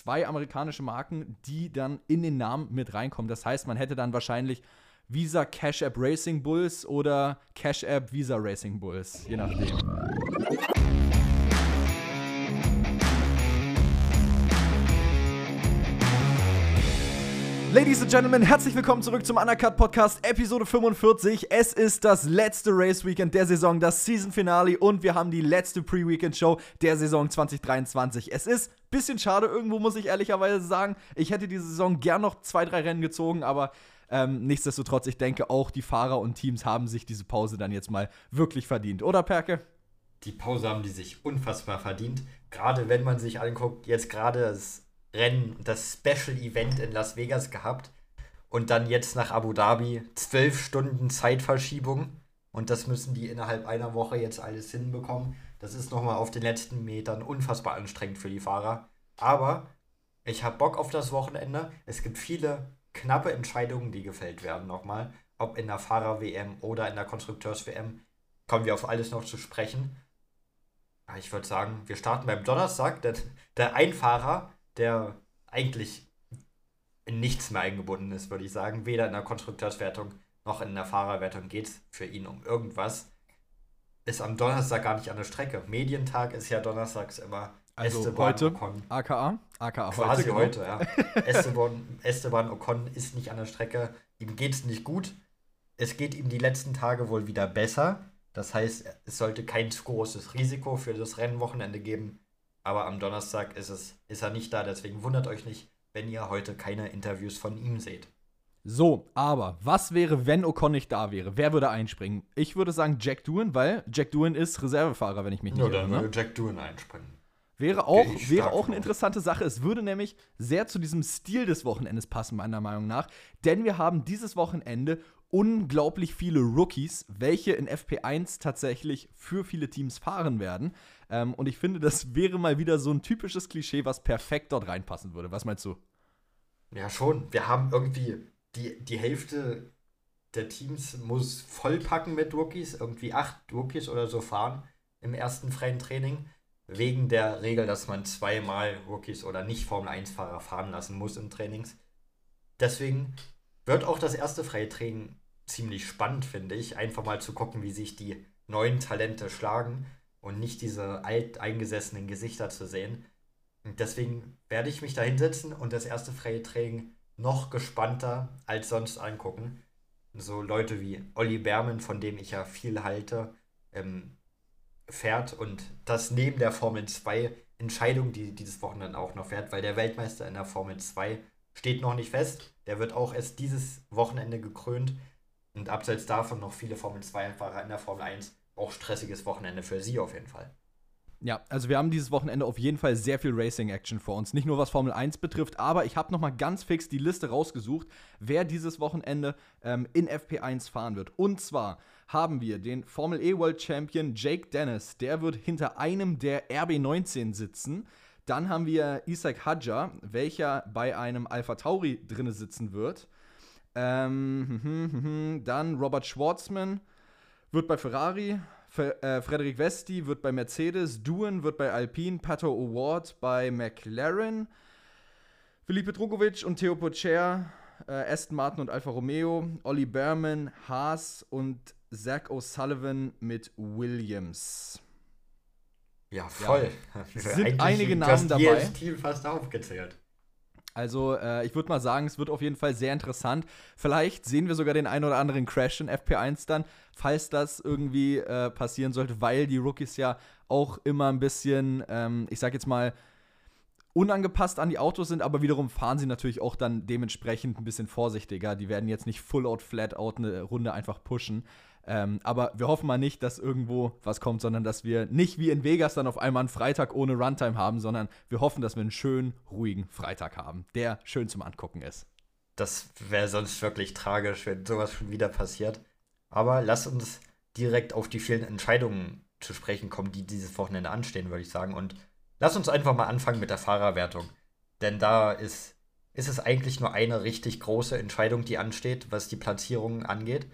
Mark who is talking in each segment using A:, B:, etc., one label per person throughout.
A: zwei amerikanische Marken, die dann in den Namen mit reinkommen. Das heißt, man hätte dann wahrscheinlich Visa Cash App Racing Bulls oder Cash App Visa Racing Bulls, je nachdem. Ladies and Gentlemen, herzlich willkommen zurück zum Undercut Podcast, Episode 45. Es ist das letzte Race Weekend der Saison, das Season Finale und wir haben die letzte Pre-Weekend Show der Saison 2023. Es ist bisschen schade, irgendwo muss ich ehrlicherweise sagen. Ich hätte diese Saison gern noch zwei, drei Rennen gezogen, aber ähm, nichtsdestotrotz, ich denke auch die Fahrer und Teams haben sich diese Pause dann jetzt mal wirklich verdient, oder Perke?
B: Die Pause haben die sich unfassbar verdient. Gerade wenn man sich anguckt, jetzt gerade das Rennen, das Special Event in Las Vegas gehabt und dann jetzt nach Abu Dhabi zwölf Stunden Zeitverschiebung und das müssen die innerhalb einer Woche jetzt alles hinbekommen. Das ist nochmal auf den letzten Metern unfassbar anstrengend für die Fahrer. Aber ich habe Bock auf das Wochenende. Es gibt viele knappe Entscheidungen, die gefällt werden nochmal. Ob in der Fahrer-WM oder in der Konstrukteurs-WM. Kommen wir auf alles noch zu sprechen. Ich würde sagen, wir starten beim Donnerstag. Der, der Einfahrer der eigentlich in nichts mehr eingebunden ist, würde ich sagen. Weder in der Konstrukteurswertung noch in der Fahrerwertung geht es für ihn um irgendwas. Ist am Donnerstag gar nicht an der Strecke. Medientag ist ja donnerstags immer
A: also Esteban heute, Ocon. aka, aka
B: Quasi heute, genau. heute ja. Esteban, Esteban Ocon ist nicht an der Strecke. Ihm geht es nicht gut. Es geht ihm die letzten Tage wohl wieder besser. Das heißt, es sollte kein großes Risiko für das Rennwochenende geben. Aber am Donnerstag ist, es, ist er nicht da, deswegen wundert euch nicht, wenn ihr heute keine Interviews von ihm seht.
A: So, aber was wäre, wenn Ocon nicht da wäre? Wer würde einspringen? Ich würde sagen Jack Doohan, weil Jack Doohan ist Reservefahrer, wenn ich mich nicht
B: irre. Ja, dann würde Jack Doohan einspringen.
A: Wäre auch, wäre auch eine interessante Sache. Es würde nämlich sehr zu diesem Stil des Wochenendes passen, meiner Meinung nach. Denn wir haben dieses Wochenende unglaublich viele Rookies, welche in FP1 tatsächlich für viele Teams fahren werden. Ähm, und ich finde, das wäre mal wieder so ein typisches Klischee, was perfekt dort reinpassen würde. Was meinst du?
B: Ja, schon. Wir haben irgendwie die, die Hälfte der Teams muss vollpacken mit Rookies, irgendwie acht Rookies oder so fahren im ersten freien Training, wegen der Regel, dass man zweimal Rookies oder nicht Formel-1-Fahrer fahren lassen muss im Trainings. Deswegen wird auch das erste freie Training ziemlich spannend, finde ich. Einfach mal zu gucken, wie sich die neuen Talente schlagen und nicht diese alteingesessenen Gesichter zu sehen. Und deswegen werde ich mich da hinsetzen und das erste freie Training noch gespannter als sonst angucken. So Leute wie Olli Berman, von dem ich ja viel halte, ähm, fährt und das neben der Formel 2 Entscheidung, die dieses Wochenende auch noch fährt, weil der Weltmeister in der Formel 2 steht noch nicht fest. Der wird auch erst dieses Wochenende gekrönt. Und abseits davon noch viele Formel 2-Fahrer in der Formel 1. Auch stressiges Wochenende für sie auf jeden Fall.
A: Ja, also wir haben dieses Wochenende auf jeden Fall sehr viel Racing-Action vor uns. Nicht nur was Formel 1 betrifft, aber ich habe nochmal ganz fix die Liste rausgesucht, wer dieses Wochenende ähm, in FP1 fahren wird. Und zwar haben wir den Formel E World Champion Jake Dennis. Der wird hinter einem der RB19 sitzen. Dann haben wir Isaac Hadja, welcher bei einem Alpha Tauri drinne sitzen wird. Ähm, hm, hm, hm, dann Robert Schwartzman wird bei Ferrari. Fe äh, Frederik Vesti wird bei Mercedes. Duen wird bei Alpine. Pato Award bei McLaren. Felipe Drugovic und Theo Pocher, äh, Aston Martin und Alfa Romeo. Olli Berman, Haas und Zach O'Sullivan mit Williams.
B: Ja, voll.
A: Ja. Sind einige Namen dabei. Das
B: Team fast aufgezählt.
A: Also, äh, ich würde mal sagen, es wird auf jeden Fall sehr interessant. Vielleicht sehen wir sogar den einen oder anderen Crash in FP1 dann, falls das irgendwie äh, passieren sollte, weil die Rookies ja auch immer ein bisschen, ähm, ich sag jetzt mal, unangepasst an die Autos sind, aber wiederum fahren sie natürlich auch dann dementsprechend ein bisschen vorsichtiger. Die werden jetzt nicht full out, flat out eine Runde einfach pushen. Ähm, aber wir hoffen mal nicht, dass irgendwo was kommt, sondern dass wir nicht wie in Vegas dann auf einmal einen Freitag ohne Runtime haben, sondern wir hoffen, dass wir einen schönen, ruhigen Freitag haben, der schön zum Angucken ist.
B: Das wäre sonst wirklich tragisch, wenn sowas schon wieder passiert. Aber lass uns direkt auf die vielen Entscheidungen zu sprechen kommen, die dieses Wochenende anstehen, würde ich sagen. Und lass uns einfach mal anfangen mit der Fahrerwertung. Denn da ist, ist es eigentlich nur eine richtig große Entscheidung, die ansteht, was die Platzierungen angeht.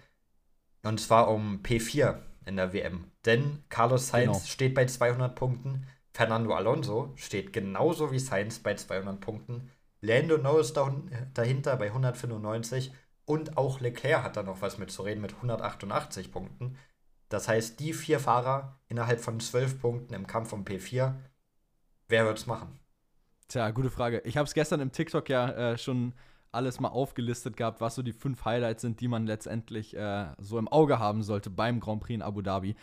B: Und zwar um P4 in der WM. Denn Carlos Sainz genau. steht bei 200 Punkten, Fernando Alonso steht genauso wie Sainz bei 200 Punkten. Lando Norris dahinter bei 195 und auch Leclerc hat da noch was mitzureden mit 188 Punkten. Das heißt, die vier Fahrer innerhalb von 12 Punkten im Kampf um P4, wer wird es machen?
A: Tja, gute Frage. Ich habe es gestern im TikTok ja äh, schon alles mal aufgelistet gehabt, was so die fünf Highlights sind, die man letztendlich äh, so im Auge haben sollte beim Grand Prix in Abu Dhabi.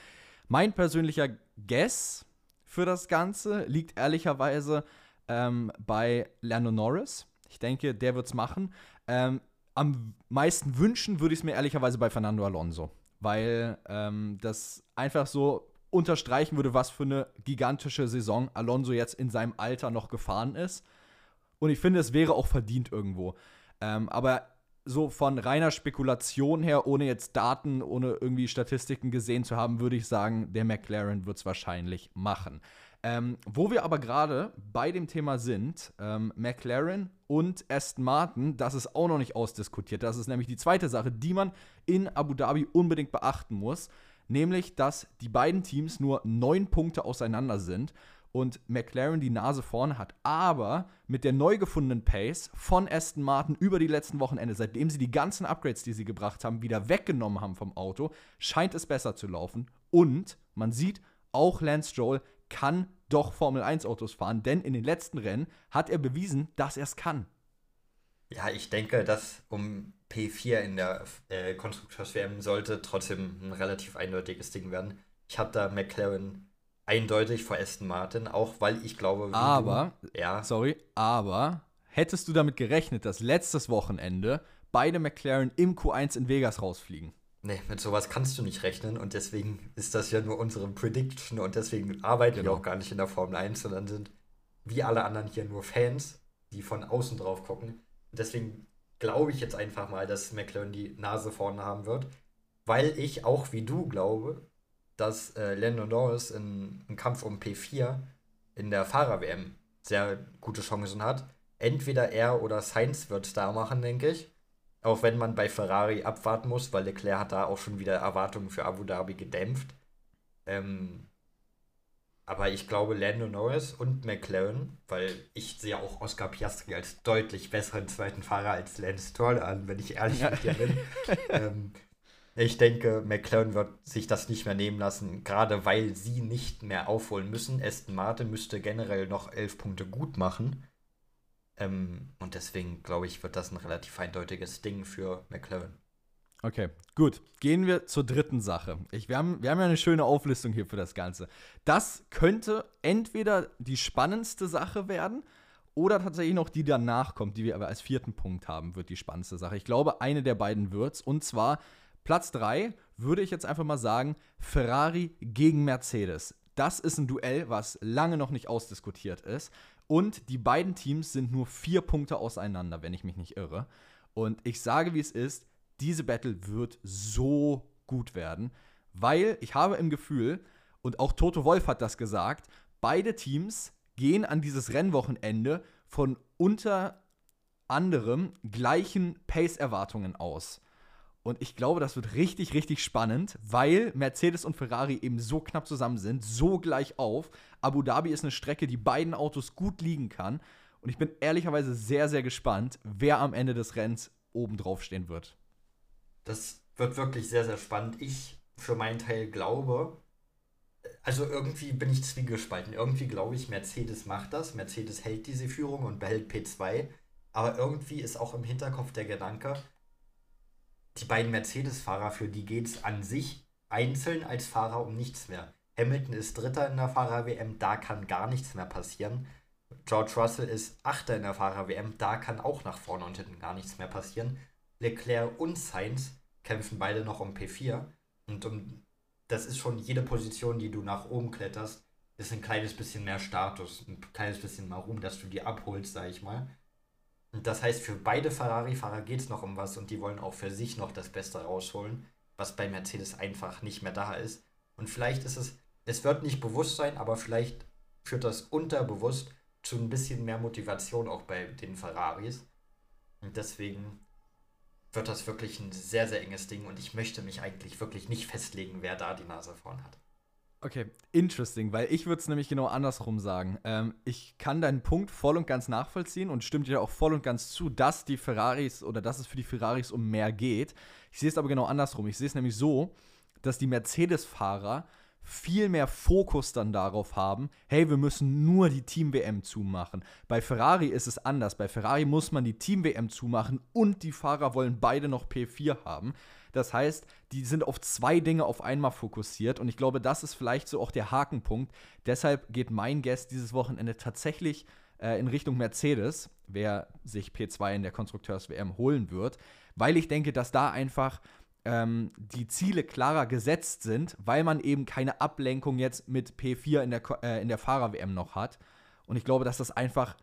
A: Mein persönlicher Guess für das Ganze liegt ehrlicherweise ähm, bei Lando Norris. Ich denke, der wird es machen. Ähm, am meisten wünschen würde ich es mir ehrlicherweise bei Fernando Alonso, weil ähm, das einfach so unterstreichen würde, was für eine gigantische Saison Alonso jetzt in seinem Alter noch gefahren ist. Und ich finde, es wäre auch verdient irgendwo. Ähm, aber so von reiner Spekulation her, ohne jetzt Daten, ohne irgendwie Statistiken gesehen zu haben, würde ich sagen, der McLaren wird es wahrscheinlich machen. Ähm, wo wir aber gerade bei dem Thema sind, ähm, McLaren und Aston Martin, das ist auch noch nicht ausdiskutiert. Das ist nämlich die zweite Sache, die man in Abu Dhabi unbedingt beachten muss. Nämlich, dass die beiden Teams nur neun Punkte auseinander sind und McLaren die Nase vorne hat. Aber mit der neu gefundenen Pace von Aston Martin über die letzten Wochenende, seitdem sie die ganzen Upgrades, die sie gebracht haben, wieder weggenommen haben vom Auto, scheint es besser zu laufen. Und man sieht, auch Lance Stroll kann doch Formel 1 Autos fahren, denn in den letzten Rennen hat er bewiesen, dass er es kann.
B: Ja, ich denke, dass um P4 in der äh, Konstrukteurswärme sollte trotzdem ein relativ eindeutiges Ding werden. Ich habe da McLaren eindeutig vor Aston Martin, auch weil ich glaube,
A: aber, du, ja. sorry, aber hättest du damit gerechnet, dass letztes Wochenende beide McLaren im Q1 in Vegas rausfliegen?
B: Nee, mit sowas kannst du nicht rechnen und deswegen ist das ja nur unsere Prediction und deswegen arbeiten genau. wir auch gar nicht in der Formel 1, sondern sind wie alle anderen hier nur Fans, die von außen drauf gucken. Und deswegen glaube ich jetzt einfach mal, dass McLaren die Nase vorne haben wird, weil ich auch wie du glaube, dass äh, Lando Norris in, im Kampf um P4 in der Fahrer-WM sehr gute Chancen hat. Entweder er oder Sainz wird es da machen, denke ich. Auch wenn man bei Ferrari abwarten muss, weil Leclerc hat da auch schon wieder Erwartungen für Abu Dhabi gedämpft. Ähm, aber ich glaube, Lando Norris und McLaren, weil ich sehe auch Oscar Piastri als deutlich besseren zweiten Fahrer als Lance Stroll an, wenn ich ehrlich mit dir bin. ähm, ich denke, McLaren wird sich das nicht mehr nehmen lassen, gerade weil sie nicht mehr aufholen müssen. Aston Martin müsste generell noch elf Punkte gut machen. Ähm, und deswegen, glaube ich, wird das ein relativ eindeutiges Ding für McLaren.
A: Okay, gut. Gehen wir zur dritten Sache. Ich, wir, haben, wir haben ja eine schöne Auflistung hier für das Ganze. Das könnte entweder die spannendste Sache werden oder tatsächlich noch die danach kommt, die wir aber als vierten Punkt haben, wird die spannendste Sache. Ich glaube, eine der beiden wird's. Und zwar Platz 3 würde ich jetzt einfach mal sagen, Ferrari gegen Mercedes. Das ist ein Duell, was lange noch nicht ausdiskutiert ist. Und die beiden Teams sind nur vier Punkte auseinander, wenn ich mich nicht irre. Und ich sage, wie es ist, diese Battle wird so gut werden, weil ich habe im Gefühl, und auch Toto Wolf hat das gesagt, beide Teams gehen an dieses Rennwochenende von unter anderem gleichen Pace-Erwartungen aus. Und ich glaube, das wird richtig, richtig spannend, weil Mercedes und Ferrari eben so knapp zusammen sind, so gleich auf. Abu Dhabi ist eine Strecke, die beiden Autos gut liegen kann. Und ich bin ehrlicherweise sehr, sehr gespannt, wer am Ende des Rennens oben drauf stehen wird.
B: Das wird wirklich sehr, sehr spannend. Ich für meinen Teil glaube, also irgendwie bin ich zwiegespalten. Irgendwie glaube ich, Mercedes macht das. Mercedes hält diese Führung und behält P2. Aber irgendwie ist auch im Hinterkopf der Gedanke, die beiden Mercedes-Fahrer, für die geht es an sich einzeln als Fahrer um nichts mehr. Hamilton ist Dritter in der Fahrer-WM, da kann gar nichts mehr passieren. George Russell ist Achter in der Fahrer-WM, da kann auch nach vorne und hinten gar nichts mehr passieren. Leclerc und Sainz kämpfen beide noch um P4. Und um, das ist schon jede Position, die du nach oben kletterst, ist ein kleines bisschen mehr Status, ein kleines bisschen mal Ruhm, dass du die abholst, sag ich mal. Das heißt, für beide Ferrari-Fahrer geht es noch um was und die wollen auch für sich noch das Beste rausholen, was bei Mercedes einfach nicht mehr da ist. Und vielleicht ist es, es wird nicht bewusst sein, aber vielleicht führt das unterbewusst zu ein bisschen mehr Motivation auch bei den Ferraris. Und deswegen wird das wirklich ein sehr, sehr enges Ding und ich möchte mich eigentlich wirklich nicht festlegen, wer da die Nase vorn hat.
A: Okay, interesting, weil ich würde es nämlich genau andersrum sagen. Ähm, ich kann deinen Punkt voll und ganz nachvollziehen und stimmt dir auch voll und ganz zu, dass die Ferraris oder dass es für die Ferraris um mehr geht. Ich sehe es aber genau andersrum. Ich sehe es nämlich so, dass die Mercedes-Fahrer viel mehr Fokus dann darauf haben, hey, wir müssen nur die Team-WM zumachen. Bei Ferrari ist es anders. Bei Ferrari muss man die Team-WM zumachen und die Fahrer wollen beide noch P4 haben. Das heißt, die sind auf zwei Dinge auf einmal fokussiert und ich glaube, das ist vielleicht so auch der Hakenpunkt. Deshalb geht mein Guest dieses Wochenende tatsächlich äh, in Richtung Mercedes, wer sich P2 in der Konstrukteurs-WM holen wird, weil ich denke, dass da einfach ähm, die Ziele klarer gesetzt sind, weil man eben keine Ablenkung jetzt mit P4 in der, äh, der Fahrer-WM noch hat. Und ich glaube, dass das einfach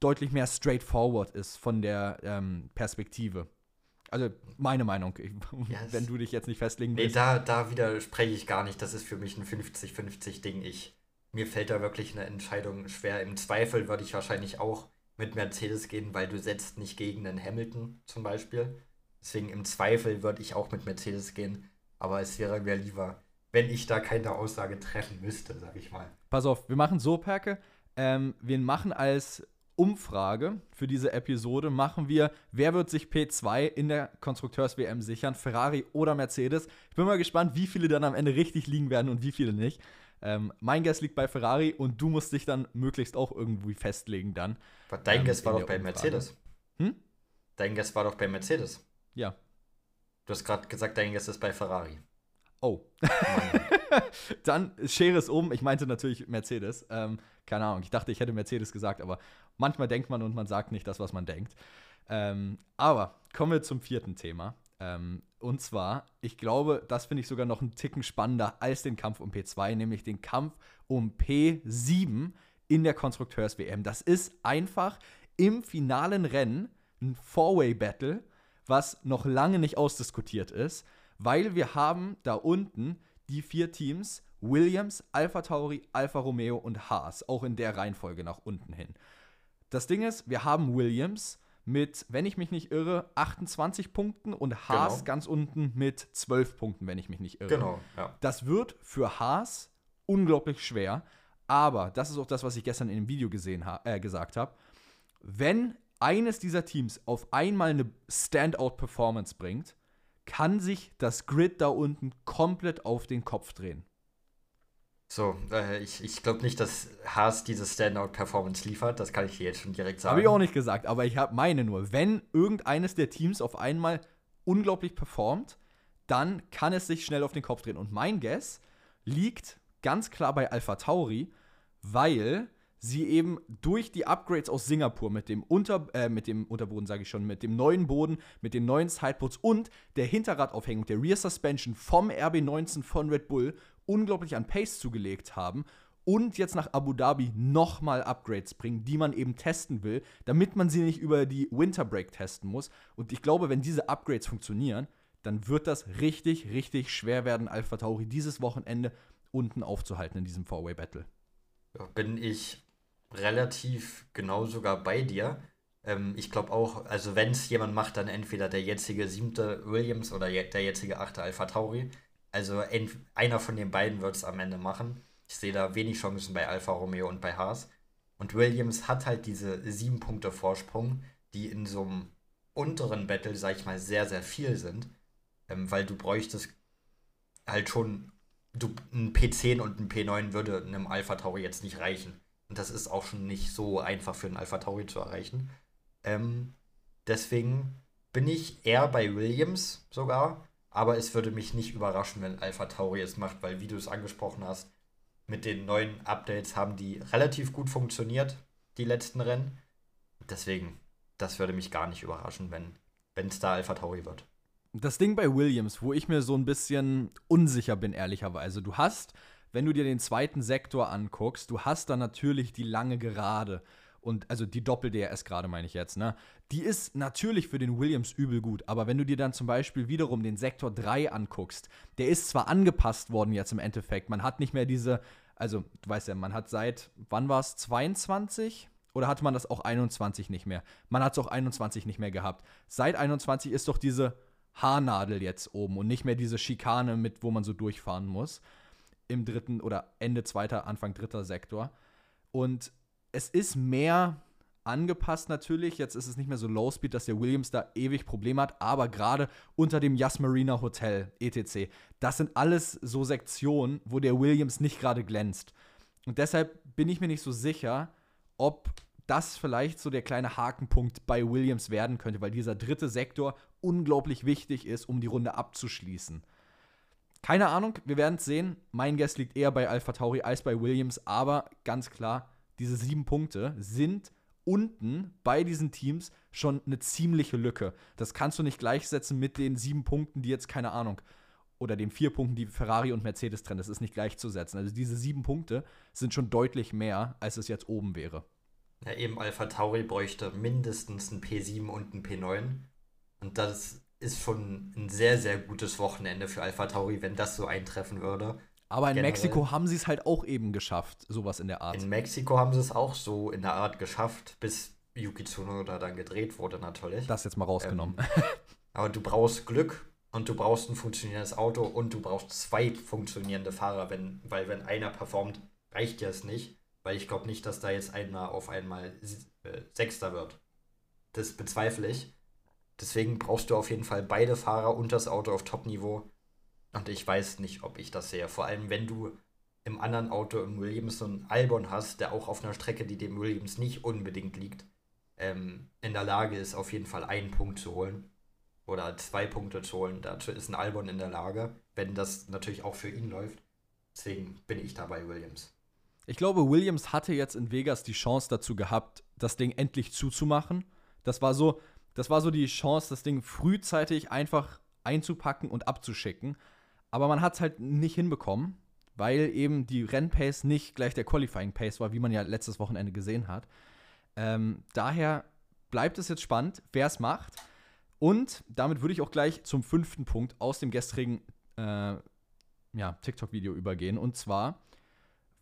A: deutlich mehr straightforward ist von der ähm, Perspektive. Also meine Meinung, yes. wenn du dich jetzt nicht festlegen
B: willst. Nee, da, da widerspreche ich gar nicht. Das ist für mich ein 50-50-Ding. Ich, mir fällt da wirklich eine Entscheidung schwer. Im Zweifel würde ich wahrscheinlich auch mit Mercedes gehen, weil du setzt nicht gegen den Hamilton zum Beispiel. Deswegen im Zweifel würde ich auch mit Mercedes gehen. Aber es wäre mir lieber, wenn ich da keine Aussage treffen müsste, sag ich mal.
A: Pass auf, wir machen so, Perke. Ähm, wir machen als Umfrage für diese Episode machen wir, wer wird sich P2 in der Konstrukteurs-WM sichern, Ferrari oder Mercedes. Ich bin mal gespannt, wie viele dann am Ende richtig liegen werden und wie viele nicht. Ähm, mein Guess liegt bei Ferrari und du musst dich dann möglichst auch irgendwie festlegen dann.
B: Aber dein ähm, Guess war doch bei Umfrage. Mercedes. Hm? Dein Guess war doch bei Mercedes.
A: Ja.
B: Du hast gerade gesagt, dein Guess ist bei Ferrari.
A: Oh. dann Schere es um. Ich meinte natürlich Mercedes. Ähm, keine Ahnung, ich dachte, ich hätte Mercedes gesagt, aber manchmal denkt man und man sagt nicht das, was man denkt. Ähm, aber kommen wir zum vierten Thema. Ähm, und zwar, ich glaube, das finde ich sogar noch einen Ticken spannender als den Kampf um P2, nämlich den Kampf um P7 in der Konstrukteurs-WM. Das ist einfach im finalen Rennen ein Four-Way-Battle, was noch lange nicht ausdiskutiert ist, weil wir haben da unten die vier Teams Williams, Alpha Tauri, Alfa Romeo und Haas, auch in der Reihenfolge nach unten hin. Das Ding ist, wir haben Williams mit, wenn ich mich nicht irre, 28 Punkten und Haas genau. ganz unten mit 12 Punkten, wenn ich mich nicht irre.
B: Genau, ja.
A: Das wird für Haas unglaublich schwer, aber das ist auch das, was ich gestern in dem Video gesehen äh, gesagt habe. Wenn eines dieser Teams auf einmal eine Standout-Performance bringt, kann sich das Grid da unten komplett auf den Kopf drehen.
B: So, äh, ich, ich glaube nicht, dass Haas diese Standout-Performance liefert. Das kann ich dir jetzt schon direkt sagen.
A: Habe ich auch nicht gesagt, aber ich habe meine nur. Wenn irgendeines der Teams auf einmal unglaublich performt, dann kann es sich schnell auf den Kopf drehen. Und mein Guess liegt ganz klar bei Alpha Tauri, weil sie eben durch die Upgrades aus Singapur mit dem, Unter, äh, mit dem Unterboden, sage ich schon, mit dem neuen Boden, mit den neuen Sideboards und der Hinterradaufhängung, der Rear Suspension vom RB19 von Red Bull unglaublich an Pace zugelegt haben und jetzt nach Abu Dhabi nochmal Upgrades bringen, die man eben testen will, damit man sie nicht über die Winter Break testen muss. Und ich glaube, wenn diese Upgrades funktionieren, dann wird das richtig, richtig schwer werden, Alpha Tauri dieses Wochenende unten aufzuhalten in diesem Four-Way Battle.
B: Ja, bin ich relativ genau sogar bei dir. Ähm, ich glaube auch, also wenn es jemand macht, dann entweder der jetzige siebte Williams oder der jetzige achte Alpha Tauri. Also einer von den beiden wird es am Ende machen. Ich sehe da wenig Chancen bei Alfa Romeo und bei Haas. Und Williams hat halt diese sieben Punkte Vorsprung, die in so einem unteren Battle, sag ich mal, sehr, sehr viel sind. Ähm, weil du bräuchtest halt schon, du, ein P10 und ein P9 würde einem Alpha Tauri jetzt nicht reichen. Und das ist auch schon nicht so einfach für einen Alpha Tauri zu erreichen. Ähm, deswegen bin ich eher bei Williams sogar. Aber es würde mich nicht überraschen, wenn Alpha Tauri es macht, weil, wie du es angesprochen hast, mit den neuen Updates haben die relativ gut funktioniert, die letzten Rennen. Deswegen, das würde mich gar nicht überraschen, wenn es da Alpha Tauri wird.
A: Das Ding bei Williams, wo ich mir so ein bisschen unsicher bin, ehrlicherweise, du hast wenn du dir den zweiten Sektor anguckst, du hast da natürlich die lange Gerade. Und also die Doppel-DRS gerade meine ich jetzt, ne? Die ist natürlich für den Williams übel gut, aber wenn du dir dann zum Beispiel wiederum den Sektor 3 anguckst, der ist zwar angepasst worden jetzt im Endeffekt, man hat nicht mehr diese, also du weißt ja, man hat seit, wann war es, 22? Oder hatte man das auch 21 nicht mehr? Man hat es auch 21 nicht mehr gehabt. Seit 21 ist doch diese Haarnadel jetzt oben und nicht mehr diese Schikane mit, wo man so durchfahren muss im dritten oder Ende zweiter, Anfang dritter Sektor. Und es ist mehr angepasst natürlich. Jetzt ist es nicht mehr so Low Speed, dass der Williams da ewig Probleme hat, aber gerade unter dem Yas Marina Hotel, etc., das sind alles so Sektionen, wo der Williams nicht gerade glänzt. Und deshalb bin ich mir nicht so sicher, ob das vielleicht so der kleine Hakenpunkt bei Williams werden könnte, weil dieser dritte Sektor unglaublich wichtig ist, um die Runde abzuschließen. Keine Ahnung, wir werden es sehen. Mein Guest liegt eher bei Alpha Tauri als bei Williams, aber ganz klar, diese sieben Punkte sind unten bei diesen Teams schon eine ziemliche Lücke. Das kannst du nicht gleichsetzen mit den sieben Punkten, die jetzt, keine Ahnung, oder den vier Punkten, die Ferrari und Mercedes trennen. Das ist nicht gleichzusetzen. Also diese sieben Punkte sind schon deutlich mehr, als es jetzt oben wäre.
B: Ja, eben Alpha Tauri bräuchte mindestens ein P7 und ein P9. Und das ist schon ein sehr, sehr gutes Wochenende für Alpha Tauri, wenn das so eintreffen würde.
A: Aber in Generell. Mexiko haben sie es halt auch eben geschafft, sowas in der Art.
B: In Mexiko haben sie es auch so in der Art geschafft, bis Yuki Tsunoda dann gedreht wurde natürlich.
A: Das jetzt mal rausgenommen.
B: Ähm, aber du brauchst Glück und du brauchst ein funktionierendes Auto und du brauchst zwei funktionierende Fahrer, wenn, weil wenn einer performt, reicht ja es nicht, weil ich glaube nicht, dass da jetzt einer auf einmal äh, Sechster wird. Das bezweifle ich. Deswegen brauchst du auf jeden Fall beide Fahrer und das Auto auf Top-Niveau und ich weiß nicht, ob ich das sehe. Vor allem, wenn du im anderen Auto im Williams so einen Albon hast, der auch auf einer Strecke, die dem Williams nicht unbedingt liegt, ähm, in der Lage ist, auf jeden Fall einen Punkt zu holen. Oder zwei Punkte zu holen. Dazu ist ein Albon in der Lage, wenn das natürlich auch für ihn läuft. Deswegen bin ich da bei Williams.
A: Ich glaube, Williams hatte jetzt in Vegas die Chance dazu gehabt, das Ding endlich zuzumachen. Das war so, das war so die Chance, das Ding frühzeitig einfach einzupacken und abzuschicken. Aber man hat es halt nicht hinbekommen, weil eben die Rennpace nicht gleich der Qualifying Pace war, wie man ja letztes Wochenende gesehen hat. Ähm, daher bleibt es jetzt spannend, wer es macht. Und damit würde ich auch gleich zum fünften Punkt aus dem gestrigen äh, ja, TikTok-Video übergehen. Und zwar,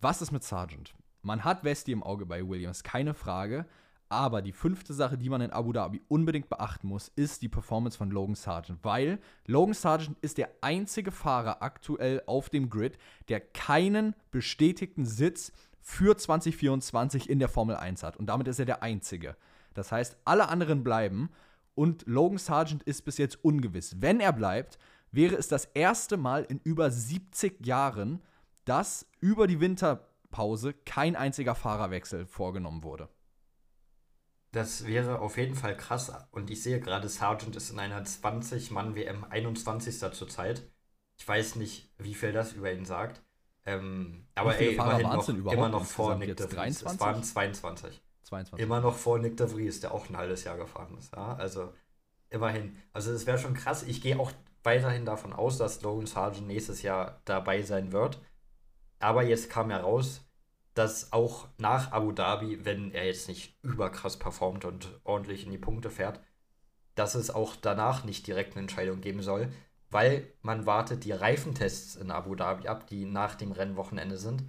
A: was ist mit Sargent? Man hat Westi im Auge bei Williams, keine Frage. Aber die fünfte Sache, die man in Abu Dhabi unbedingt beachten muss, ist die Performance von Logan Sargent. Weil Logan Sargent ist der einzige Fahrer aktuell auf dem Grid, der keinen bestätigten Sitz für 2024 in der Formel 1 hat. Und damit ist er der einzige. Das heißt, alle anderen bleiben und Logan Sargent ist bis jetzt ungewiss. Wenn er bleibt, wäre es das erste Mal in über 70 Jahren, dass über die Winterpause kein einziger Fahrerwechsel vorgenommen wurde.
B: Das wäre auf jeden Fall krass. Und ich sehe gerade, Sargent ist in einer 20-Mann-WM 21. zurzeit. Ich weiß nicht, wie viel das über ihn sagt. Ähm, aber ey, immerhin noch, immer noch vor Nick de Vries. Es waren 22. 22. Immer noch vor Nick de Vries, der auch ein halbes Jahr gefahren ist. Ja? Also immerhin. Also es wäre schon krass. Ich gehe auch weiterhin davon aus, dass Logan Sargent nächstes Jahr dabei sein wird. Aber jetzt kam ja raus, dass auch nach Abu Dhabi, wenn er jetzt nicht überkrass performt und ordentlich in die Punkte fährt, dass es auch danach nicht direkt eine Entscheidung geben soll, weil man wartet die Reifentests in Abu Dhabi ab, die nach dem Rennwochenende sind.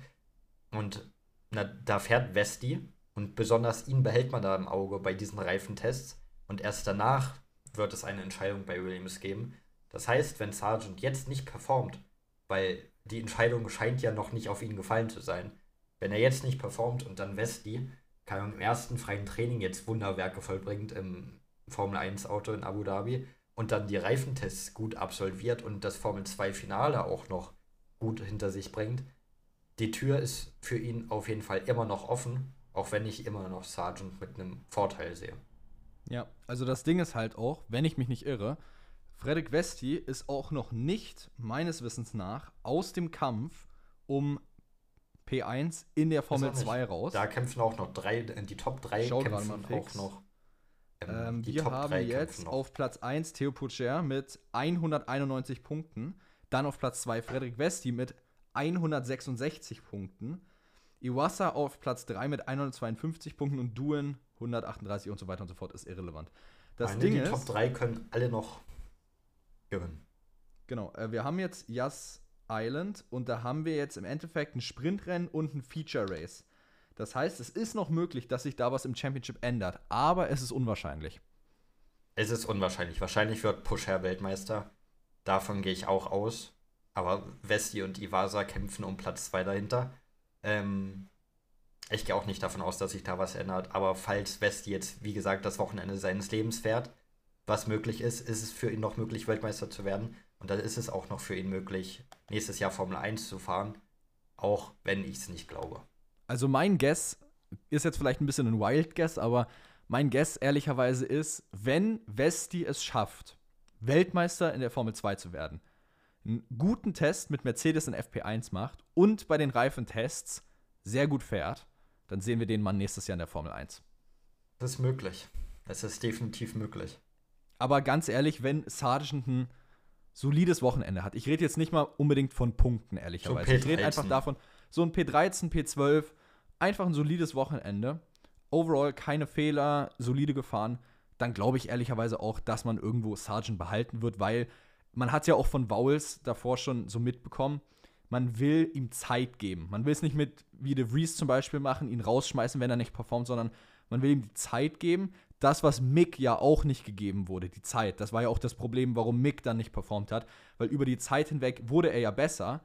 B: Und na, da fährt Vesti und besonders ihn behält man da im Auge bei diesen Reifentests. Und erst danach wird es eine Entscheidung bei Williams geben. Das heißt, wenn Sargent jetzt nicht performt, weil die Entscheidung scheint ja noch nicht auf ihn gefallen zu sein, wenn er jetzt nicht performt und dann Westi, kann im ersten freien Training jetzt Wunderwerke vollbringt im Formel 1 Auto in Abu Dhabi und dann die Reifentests gut absolviert und das Formel 2 Finale auch noch gut hinter sich bringt, die Tür ist für ihn auf jeden Fall immer noch offen, auch wenn ich immer noch Sargent mit einem Vorteil sehe.
A: Ja, also das Ding ist halt auch, wenn ich mich nicht irre, Fredrik Westi ist auch noch nicht, meines Wissens nach, aus dem Kampf um P1 in der Formel 2 raus.
B: Da kämpfen auch noch drei, die Top 3
A: Schau kämpfen auch noch. Ähm, ähm, wir Top haben jetzt auf Platz 1 Theo Pucher mit 191 Punkten. Dann auf Platz 2 Frederik Westi mit 166 Punkten. Iwasa auf Platz 3 mit 152 Punkten und Duen 138 und so weiter und so fort ist irrelevant.
B: Das Meine, Ding die ist, Top 3 können alle noch gewinnen.
A: Genau, äh, wir haben jetzt Jas Island und da haben wir jetzt im Endeffekt ein Sprintrennen und ein Feature Race. Das heißt, es ist noch möglich, dass sich da was im Championship ändert, aber es ist unwahrscheinlich.
B: Es ist unwahrscheinlich. Wahrscheinlich wird Pusher Weltmeister. Davon gehe ich auch aus. Aber Vesti und Iwasa kämpfen um Platz 2 dahinter. Ähm, ich gehe auch nicht davon aus, dass sich da was ändert. Aber falls Vesti jetzt, wie gesagt, das Wochenende seines Lebens fährt, was möglich ist, ist es für ihn noch möglich, Weltmeister zu werden. Und dann ist es auch noch für ihn möglich, nächstes Jahr Formel 1 zu fahren. Auch wenn ich es nicht glaube.
A: Also mein Guess ist jetzt vielleicht ein bisschen ein Wild Guess, aber mein Guess ehrlicherweise ist, wenn Vesti es schafft, Weltmeister in der Formel 2 zu werden, einen guten Test mit Mercedes in FP1 macht und bei den Reifentests sehr gut fährt, dann sehen wir den Mann nächstes Jahr in der Formel 1.
B: Das ist möglich. Das ist definitiv möglich.
A: Aber ganz ehrlich, wenn Sargent ein solides Wochenende hat, ich rede jetzt nicht mal unbedingt von Punkten, ehrlicherweise. So ich rede einfach davon, so ein P13, P12, einfach ein solides Wochenende, overall keine Fehler, solide gefahren, dann glaube ich ehrlicherweise auch, dass man irgendwo Sargent behalten wird, weil man hat ja auch von Vowels davor schon so mitbekommen, man will ihm Zeit geben. Man will es nicht mit, wie De Vries zum Beispiel machen, ihn rausschmeißen, wenn er nicht performt, sondern man will ihm die Zeit geben. Das, was Mick ja auch nicht gegeben wurde, die Zeit. Das war ja auch das Problem, warum Mick dann nicht performt hat, weil über die Zeit hinweg wurde er ja besser,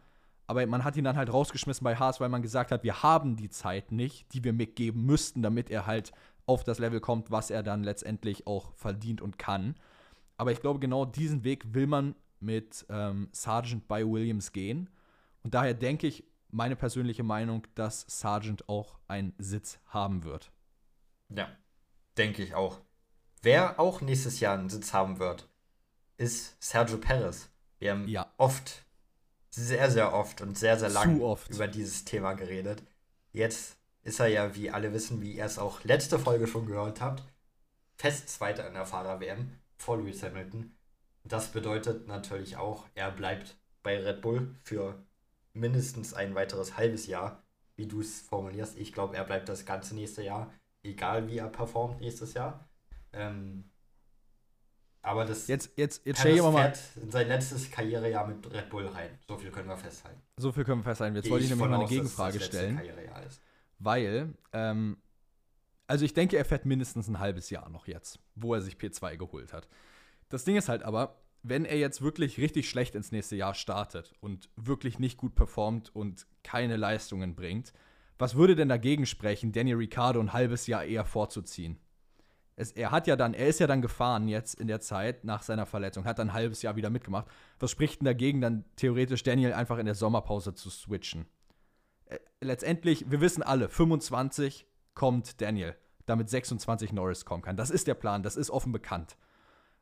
A: aber man hat ihn dann halt rausgeschmissen bei Haas, weil man gesagt hat, wir haben die Zeit nicht, die wir Mick geben müssten, damit er halt auf das Level kommt, was er dann letztendlich auch verdient und kann. Aber ich glaube, genau diesen Weg will man mit ähm, Sargent bei Williams gehen. Und daher denke ich, meine persönliche Meinung, dass Sargent auch einen Sitz haben wird.
B: Ja, denke ich auch. Wer auch nächstes Jahr einen Sitz haben wird, ist Sergio Perez. Wir haben ja. oft sehr, sehr oft und sehr, sehr lang über dieses Thema geredet. Jetzt ist er ja, wie alle wissen, wie ihr es auch letzte Folge schon gehört habt, fest Zweiter in der Fahrer-WM vor Lewis Hamilton. Das bedeutet natürlich auch, er bleibt bei Red Bull für mindestens ein weiteres halbes Jahr, wie du es formulierst. Ich glaube, er bleibt das ganze nächste Jahr, egal wie er performt nächstes Jahr. Ähm, aber das
A: jetzt, jetzt, jetzt stell mal
B: mal in sein letztes Karrierejahr mit Red Bull rein. So viel können wir festhalten.
A: So viel können wir festhalten. Jetzt wollte ich nämlich mal eine aus, Gegenfrage stellen. Weil, ähm, also ich denke, er fährt mindestens ein halbes Jahr noch jetzt, wo er sich P2 geholt hat. Das Ding ist halt aber, wenn er jetzt wirklich richtig schlecht ins nächste Jahr startet und wirklich nicht gut performt und keine Leistungen bringt, was würde denn dagegen sprechen, Daniel Ricciardo ein halbes Jahr eher vorzuziehen? es, er hat ja dann, er ist ja dann gefahren jetzt in der Zeit nach seiner Verletzung, hat dann ein halbes Jahr wieder mitgemacht. Was spricht denn dagegen, dann theoretisch Daniel einfach in der Sommerpause zu switchen? Äh, letztendlich, wir wissen alle, 25 kommt Daniel, damit 26 Norris kommen kann. Das ist der Plan, das ist offen bekannt.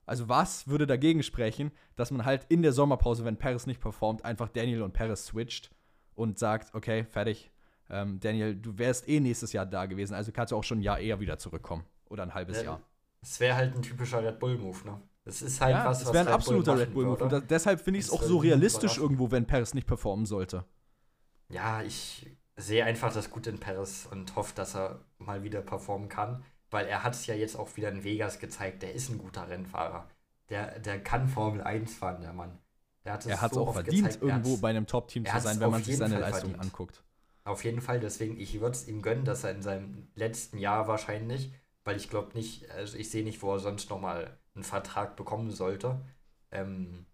A: Also was würde dagegen sprechen, dass man halt in der Sommerpause, wenn Paris nicht performt, einfach Daniel und Paris switcht und sagt, okay, fertig, ähm, Daniel, du wärst eh nächstes Jahr da gewesen, also kannst du auch schon ein Jahr eher wieder zurückkommen. Oder ein halbes ja, Jahr.
B: Es wäre halt ein typischer Red Bull-Move, ne? Das ist halt
A: ja, was, was. Es wäre ein absoluter Red Bull-Move. Und da, deshalb finde ich es auch so realistisch irgendwo, wenn Paris nicht performen sollte.
B: Ja, ich sehe einfach das Gute in Paris und hoffe, dass er mal wieder performen kann. Weil er hat es ja jetzt auch wieder in Vegas gezeigt. Der ist ein guter Rennfahrer. Der, der kann Formel 1 fahren, der Mann.
A: Der hat er hat es so auch verdient, gezeigt. irgendwo bei einem Top-Team zu sein, wenn man sich seine Leistung verdient. anguckt.
B: Auf jeden Fall, deswegen, ich würde es ihm gönnen, dass er in seinem letzten Jahr wahrscheinlich weil ich glaube nicht, also ich sehe nicht, wo er sonst nochmal einen Vertrag bekommen sollte. Ähm,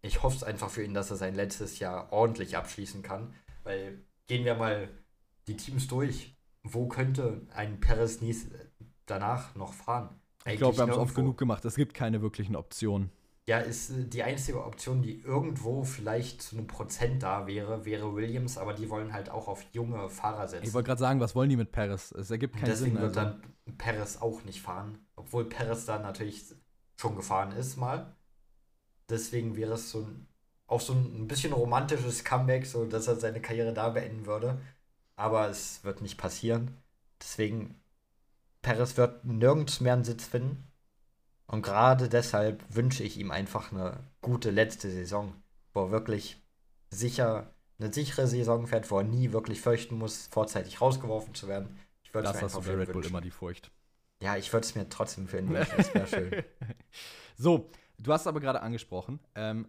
B: ich hoffe es einfach für ihn, dass er sein letztes Jahr ordentlich abschließen kann, weil gehen wir mal die Teams durch. Wo könnte ein Perez Nies danach noch fahren?
A: Eigentlich ich glaube, wir haben es oft genug gemacht. Es gibt keine wirklichen Optionen.
B: Ja, ist äh, die einzige Option, die irgendwo vielleicht zu einem Prozent da wäre, wäre Williams, aber die wollen halt auch auf junge Fahrer setzen.
A: Ich wollte gerade sagen, was wollen die mit Perez? Es ergibt keinen
B: Deswegen
A: Sinn.
B: Deswegen wird also. dann Perez auch nicht fahren, obwohl Perez dann natürlich schon gefahren ist mal. Deswegen wäre es so ein, auch so ein bisschen romantisches Comeback, so dass er seine Karriere da beenden würde. Aber es wird nicht passieren. Deswegen, Perez wird nirgends mehr einen Sitz finden. Und gerade deshalb wünsche ich ihm einfach eine gute letzte Saison, wo er wirklich sicher eine sichere Saison fährt, wo er nie wirklich fürchten muss, vorzeitig rausgeworfen zu werden.
A: Ich würde das hast du bei Red Bull immer die Furcht.
B: Ja, ich würde es mir trotzdem für ihn wünschen. Das wäre schön.
A: so, du hast aber gerade angesprochen, ähm,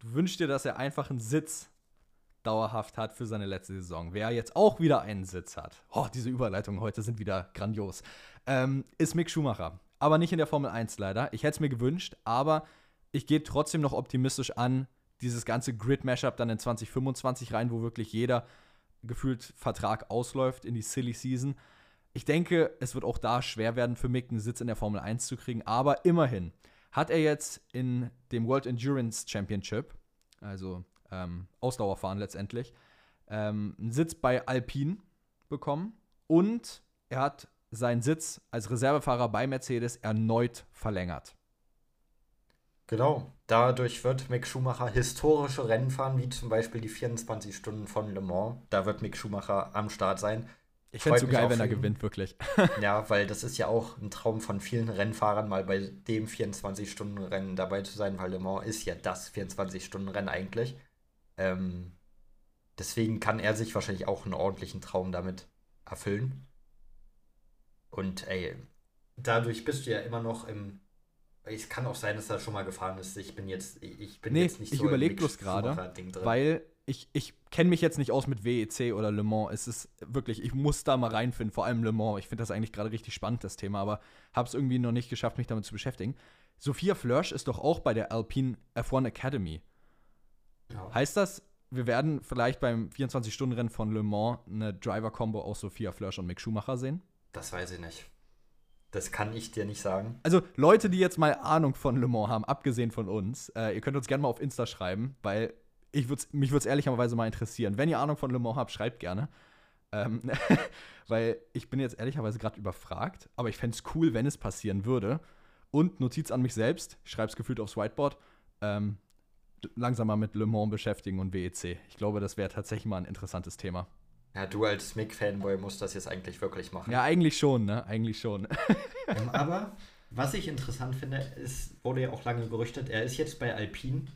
A: du wünschst dir, dass er einfach einen Sitz dauerhaft hat für seine letzte Saison. Wer jetzt auch wieder einen Sitz hat, oh, diese Überleitungen heute sind wieder grandios, ähm, ist Mick Schumacher aber nicht in der Formel 1 leider. Ich hätte es mir gewünscht, aber ich gehe trotzdem noch optimistisch an dieses ganze Grid-Mashup dann in 2025 rein, wo wirklich jeder gefühlt Vertrag ausläuft in die Silly Season. Ich denke, es wird auch da schwer werden für Mick, einen Sitz in der Formel 1 zu kriegen, aber immerhin hat er jetzt in dem World Endurance Championship, also ähm, Ausdauerfahren letztendlich, ähm, einen Sitz bei Alpine bekommen und er hat seinen Sitz als Reservefahrer bei Mercedes erneut verlängert.
B: Genau, dadurch wird Mick Schumacher historische Rennen fahren, wie zum Beispiel die 24 Stunden von Le Mans. Da wird Mick Schumacher am Start sein.
A: Ich fände es so geil, wenn er gewinnt, wirklich.
B: ja, weil das ist ja auch ein Traum von vielen Rennfahrern, mal bei dem 24-Stunden-Rennen dabei zu sein, weil Le Mans ist ja das 24-Stunden-Rennen eigentlich. Ähm, deswegen kann er sich wahrscheinlich auch einen ordentlichen Traum damit erfüllen. Und ey, dadurch bist du ja immer noch im. Es kann auch sein, dass er schon mal gefahren ist. Ich bin jetzt, ich bin
A: nee,
B: jetzt nicht
A: ich
B: so
A: Ich überlege bloß gerade, weil ich, ich kenne mich jetzt nicht aus mit WEC oder Le Mans. Es ist wirklich, ich muss da mal reinfinden, vor allem Le Mans. Ich finde das eigentlich gerade richtig spannend, das Thema, aber habe es irgendwie noch nicht geschafft, mich damit zu beschäftigen. Sophia Flörsch ist doch auch bei der Alpine F1 Academy. Ja. Heißt das, wir werden vielleicht beim 24-Stunden-Rennen von Le Mans eine Driver-Combo aus Sophia Flörsch und Mick Schumacher sehen?
B: Das weiß ich nicht. Das kann ich dir nicht sagen.
A: Also Leute, die jetzt mal Ahnung von Le Mans haben, abgesehen von uns, äh, ihr könnt uns gerne mal auf Insta schreiben, weil ich würd's, mich würde es ehrlicherweise mal interessieren. Wenn ihr Ahnung von Le Mans habt, schreibt gerne. Ähm, weil ich bin jetzt ehrlicherweise gerade überfragt, aber ich fände es cool, wenn es passieren würde. Und Notiz an mich selbst, ich schreibe es gefühlt aufs Whiteboard, ähm, langsam mal mit Le Mans beschäftigen und WEC. Ich glaube, das wäre tatsächlich mal ein interessantes Thema.
B: Ja, du als Mick-Fanboy musst das jetzt eigentlich wirklich machen.
A: Ja, eigentlich schon, ne? Eigentlich schon.
B: ähm, aber was ich interessant finde, es wurde ja auch lange gerüchtet, er ist jetzt bei Alpine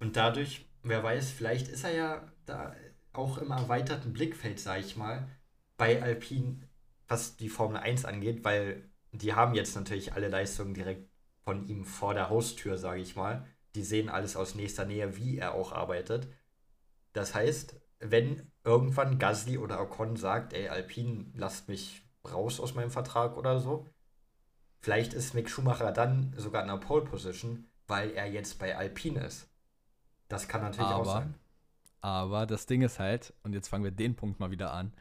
B: und dadurch, wer weiß, vielleicht ist er ja da auch im erweiterten Blickfeld, sag ich mal, bei Alpine, was die Formel 1 angeht, weil die haben jetzt natürlich alle Leistungen direkt von ihm vor der Haustür, sage ich mal. Die sehen alles aus nächster Nähe, wie er auch arbeitet. Das heißt, wenn irgendwann Gasly oder Ocon sagt, ey, Alpine, lasst mich raus aus meinem Vertrag oder so, vielleicht ist Mick Schumacher dann sogar in der Pole Position, weil er jetzt bei Alpine ist. Das kann natürlich aber, auch sein.
A: Aber das Ding ist halt, und jetzt fangen wir den Punkt mal wieder an,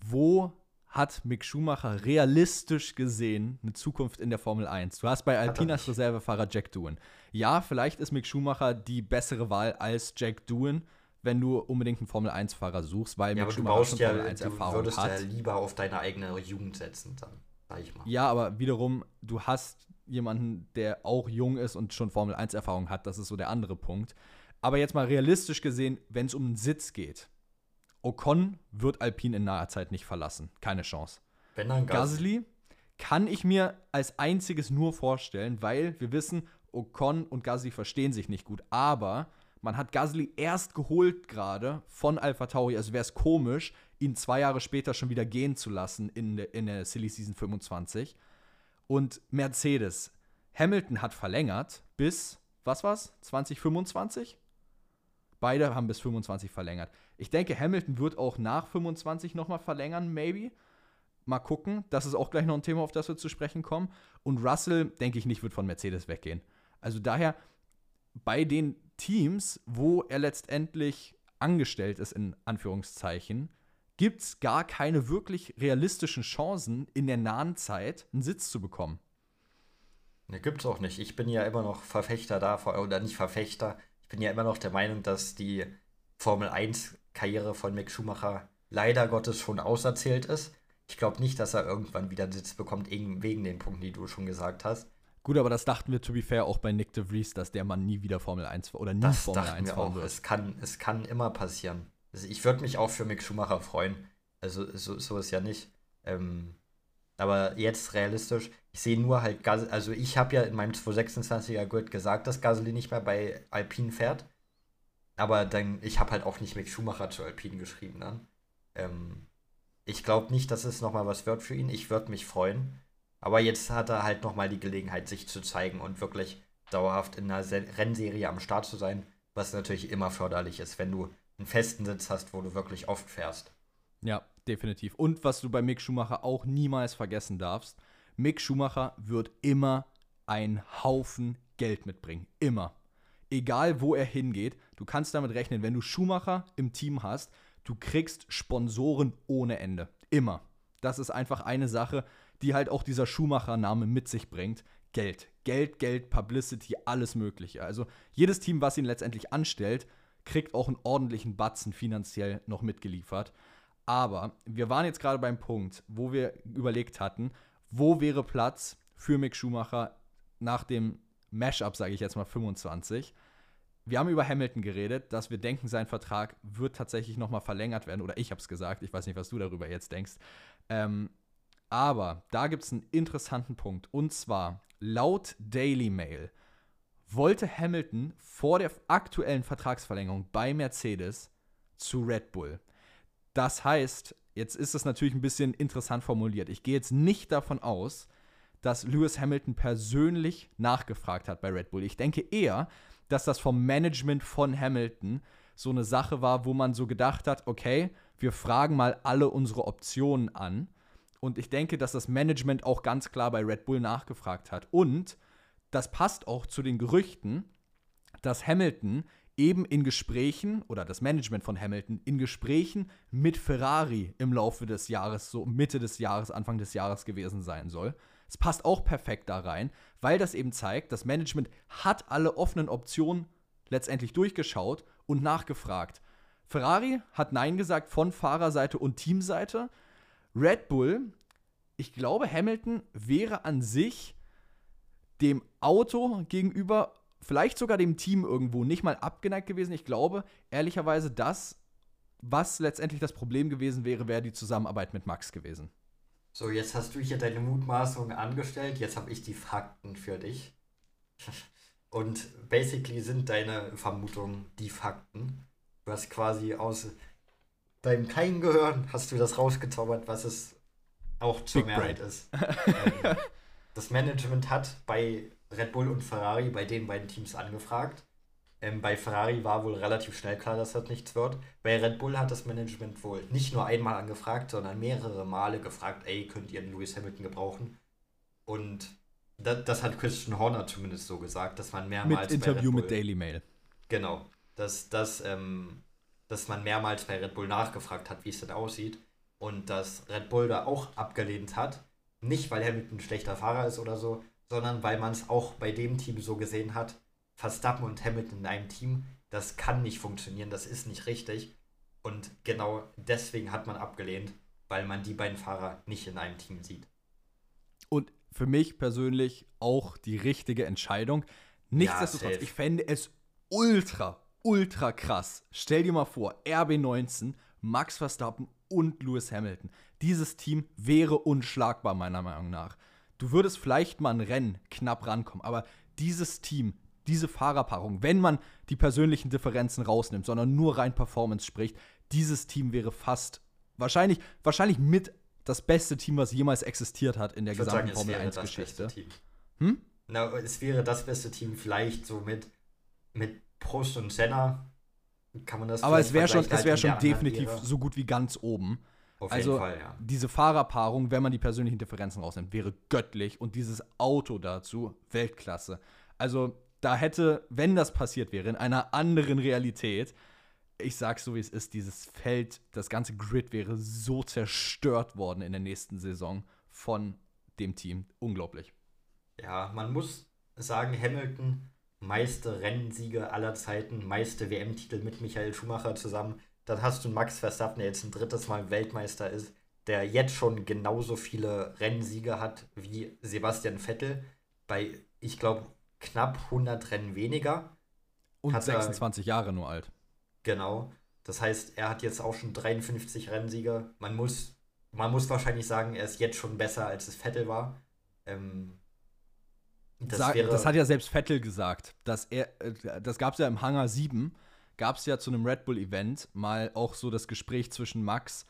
A: wo hat Mick Schumacher realistisch gesehen eine Zukunft in der Formel 1? Du hast bei Alpine als Reservefahrer Jack Doohan. Ja, vielleicht ist Mick Schumacher die bessere Wahl als Jack Doohan, wenn du unbedingt einen Formel 1-Fahrer suchst, weil
B: ja, Mick Schumacher schon ja, Formel 1 Erfahrung hat. Du würdest ja lieber auf deine eigene Jugend setzen, dann, sag ich mal.
A: Ja, aber wiederum, du hast jemanden, der auch jung ist und schon Formel 1 Erfahrung hat, das ist so der andere Punkt. Aber jetzt mal realistisch gesehen, wenn es um einen Sitz geht, Ocon wird Alpine in naher Zeit nicht verlassen. Keine Chance.
B: Wenn dann.
A: Gasly kann ich mir als einziges nur vorstellen, weil wir wissen, Ocon und Gasly verstehen sich nicht gut. Aber man hat Gasly erst geholt gerade von Alpha Tauri. Also wäre es komisch, ihn zwei Jahre später schon wieder gehen zu lassen in, in der Silly Season 25. Und Mercedes. Hamilton hat verlängert bis, was war's? 2025? Beide haben bis 25 verlängert. Ich denke, Hamilton wird auch nach 25 nochmal verlängern, maybe. Mal gucken. Das ist auch gleich noch ein Thema, auf das wir zu sprechen kommen. Und Russell, denke ich nicht, wird von Mercedes weggehen. Also daher, bei den Teams, wo er letztendlich angestellt ist, in Anführungszeichen, gibt es gar keine wirklich realistischen Chancen, in der nahen Zeit einen Sitz zu bekommen.
B: Ne, gibt's auch nicht. Ich bin ja immer noch Verfechter davon, oder nicht Verfechter, ich bin ja immer noch der Meinung, dass die Formel 1-Karriere von Mick Schumacher leider Gottes schon auserzählt ist. Ich glaube nicht, dass er irgendwann wieder einen Sitz bekommt, wegen den Punkten, die du schon gesagt hast.
A: Gut, aber das dachten wir, to be fair, auch bei Nick de Vries, dass der Mann nie wieder Formel 1 oder nie
B: das
A: Formel 1
B: fahren wird. Es kann, es kann immer passieren. Also ich würde mich auch für Mick Schumacher freuen. Also so, so ist ja nicht. Ähm, aber jetzt realistisch, ich sehe nur halt Gasly, also ich habe ja in meinem 226er Grid gesagt, dass Gasly nicht mehr bei Alpine fährt. Aber dann, ich habe halt auch nicht Mick Schumacher zu Alpine geschrieben dann. Ähm, ich glaube nicht, dass es nochmal was wird für ihn. Ich würde mich freuen. Aber jetzt hat er halt nochmal die Gelegenheit, sich zu zeigen und wirklich dauerhaft in einer Rennserie am Start zu sein, was natürlich immer förderlich ist, wenn du einen festen Sitz hast, wo du wirklich oft fährst.
A: Ja, definitiv. Und was du bei Mick Schumacher auch niemals vergessen darfst, Mick Schumacher wird immer einen Haufen Geld mitbringen. Immer. Egal wo er hingeht, du kannst damit rechnen, wenn du Schumacher im Team hast, du kriegst Sponsoren ohne Ende. Immer. Das ist einfach eine Sache, die halt auch dieser Schumacher-Name mit sich bringt. Geld. Geld, Geld, Publicity, alles Mögliche. Also jedes Team, was ihn letztendlich anstellt, kriegt auch einen ordentlichen Batzen finanziell noch mitgeliefert. Aber wir waren jetzt gerade beim Punkt, wo wir überlegt hatten, wo wäre Platz für Mick Schumacher nach dem Mashup, sage ich jetzt mal 25. Wir haben über Hamilton geredet, dass wir denken, sein Vertrag wird tatsächlich noch mal verlängert werden. Oder ich habe es gesagt. Ich weiß nicht, was du darüber jetzt denkst. Ähm, aber da gibt es einen interessanten Punkt. Und zwar, laut Daily Mail wollte Hamilton vor der aktuellen Vertragsverlängerung bei Mercedes zu Red Bull. Das heißt, jetzt ist es natürlich ein bisschen interessant formuliert. Ich gehe jetzt nicht davon aus, dass Lewis Hamilton persönlich nachgefragt hat bei Red Bull. Ich denke eher, dass das vom Management von Hamilton so eine Sache war, wo man so gedacht hat, okay, wir fragen mal alle unsere Optionen an. Und ich denke, dass das Management auch ganz klar bei Red Bull nachgefragt hat. Und das passt auch zu den Gerüchten, dass Hamilton eben in Gesprächen oder das Management von Hamilton in Gesprächen mit Ferrari im Laufe des Jahres, so Mitte des Jahres, Anfang des Jahres gewesen sein soll. Es passt auch perfekt da rein, weil das eben zeigt, das Management hat alle offenen Optionen letztendlich durchgeschaut und nachgefragt. Ferrari hat Nein gesagt von Fahrerseite und Teamseite. Red Bull, ich glaube, Hamilton wäre an sich dem Auto gegenüber, vielleicht sogar dem Team irgendwo nicht mal abgeneigt gewesen. Ich glaube, ehrlicherweise, das, was letztendlich das Problem gewesen wäre, wäre die Zusammenarbeit mit Max gewesen.
B: So, jetzt hast du hier deine Mutmaßung angestellt, jetzt habe ich die Fakten für dich. Und basically sind deine Vermutungen die Fakten. Du hast quasi aus deinem kein Gehirn hast du das rausgezaubert, was es auch zur Big Mehrheit Brain. ist. ähm, das Management hat bei Red Bull und Ferrari bei den beiden Teams angefragt. Ähm, bei Ferrari war wohl relativ schnell klar, dass das nichts wird. Bei Red Bull hat das Management wohl nicht nur einmal angefragt, sondern mehrere Male gefragt, ey, könnt ihr einen Lewis Hamilton gebrauchen? Und das, das hat Christian Horner zumindest so gesagt, dass man mehrmals.
A: Mit Interview Bull, mit Daily Mail.
B: Genau. Dass, dass, ähm, dass man mehrmals bei Red Bull nachgefragt hat, wie es denn aussieht. Und dass Red Bull da auch abgelehnt hat. Nicht, weil Hamilton ein schlechter Fahrer ist oder so, sondern weil man es auch bei dem Team so gesehen hat, Verstappen und Hamilton in einem Team, das kann nicht funktionieren, das ist nicht richtig. Und genau deswegen hat man abgelehnt, weil man die beiden Fahrer nicht in einem Team sieht.
A: Und für mich persönlich auch die richtige Entscheidung. Nichtsdestotrotz, ja, ich fände es ultra, ultra krass. Stell dir mal vor, RB19, Max Verstappen und Lewis Hamilton. Dieses Team wäre unschlagbar, meiner Meinung nach. Du würdest vielleicht mal ein Rennen knapp rankommen, aber dieses Team, diese Fahrerpaarung, wenn man die persönlichen Differenzen rausnimmt, sondern nur rein Performance spricht, dieses Team wäre fast wahrscheinlich, wahrscheinlich mit das beste Team, was jemals existiert hat in der gesamten sagen, Formel 1 Geschichte.
B: Hm? Na, es wäre das beste Team vielleicht so mit, mit Prost und Senna. Kann man das
A: Aber es wäre schon, es wär schon definitiv so gut wie ganz oben. Auf also jeden Fall, ja. diese Fahrerpaarung, wenn man die persönlichen Differenzen rausnimmt, wäre göttlich und dieses Auto dazu Weltklasse. Also da hätte, wenn das passiert wäre, in einer anderen Realität, ich sag's so wie es ist, dieses Feld, das ganze Grid wäre so zerstört worden in der nächsten Saison von dem Team. Unglaublich.
B: Ja, man muss sagen, Hamilton, meiste Rennsiege aller Zeiten, meiste WM-Titel mit Michael Schumacher zusammen. Dann hast du Max Verstappen, der jetzt ein drittes Mal Weltmeister ist, der jetzt schon genauso viele Rennsiege hat wie Sebastian Vettel. Bei, ich glaube, knapp 100 Rennen weniger.
A: Und hat 26 er, Jahre nur alt.
B: Genau. Das heißt, er hat jetzt auch schon 53 Rennsieger. Man muss, man muss wahrscheinlich sagen, er ist jetzt schon besser, als es Vettel war. Ähm,
A: das, Sag, das, hat ja selbst Vettel gesagt. Dass er, äh, das gab es ja im Hangar 7, gab es ja zu einem Red Bull-Event mal auch so das Gespräch zwischen Max,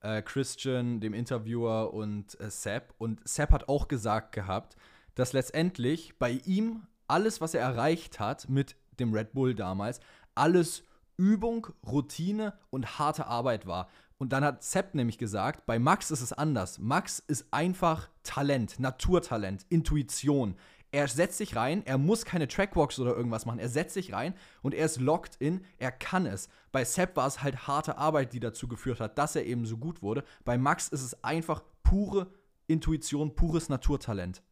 A: äh, Christian, dem Interviewer und äh, Sepp. Und Sepp hat auch gesagt gehabt, dass letztendlich bei ihm alles, was er erreicht hat mit dem Red Bull damals, alles Übung, Routine und harte Arbeit war. Und dann hat Sepp nämlich gesagt, bei Max ist es anders. Max ist einfach Talent, Naturtalent, Intuition. Er setzt sich rein, er muss keine Trackwalks oder irgendwas machen. Er setzt sich rein und er ist locked in, er kann es. Bei Sepp war es halt harte Arbeit, die dazu geführt hat, dass er eben so gut wurde. Bei Max ist es einfach pure Intuition, pures Naturtalent.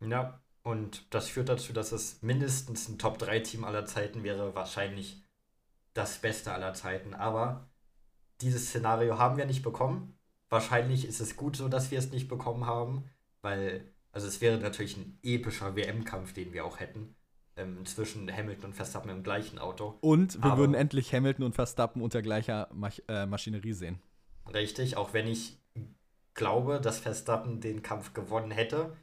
B: Ja, und das führt dazu, dass es mindestens ein Top-3-Team aller Zeiten wäre, wahrscheinlich das Beste aller Zeiten. Aber dieses Szenario haben wir nicht bekommen. Wahrscheinlich ist es gut so, dass wir es nicht bekommen haben, weil, also es wäre natürlich ein epischer WM-Kampf, den wir auch hätten, ähm, zwischen Hamilton und Verstappen im gleichen Auto.
A: Und wir Aber würden endlich Hamilton und Verstappen unter gleicher Mach äh, Maschinerie sehen.
B: Richtig, auch wenn ich glaube, dass Verstappen den Kampf gewonnen hätte,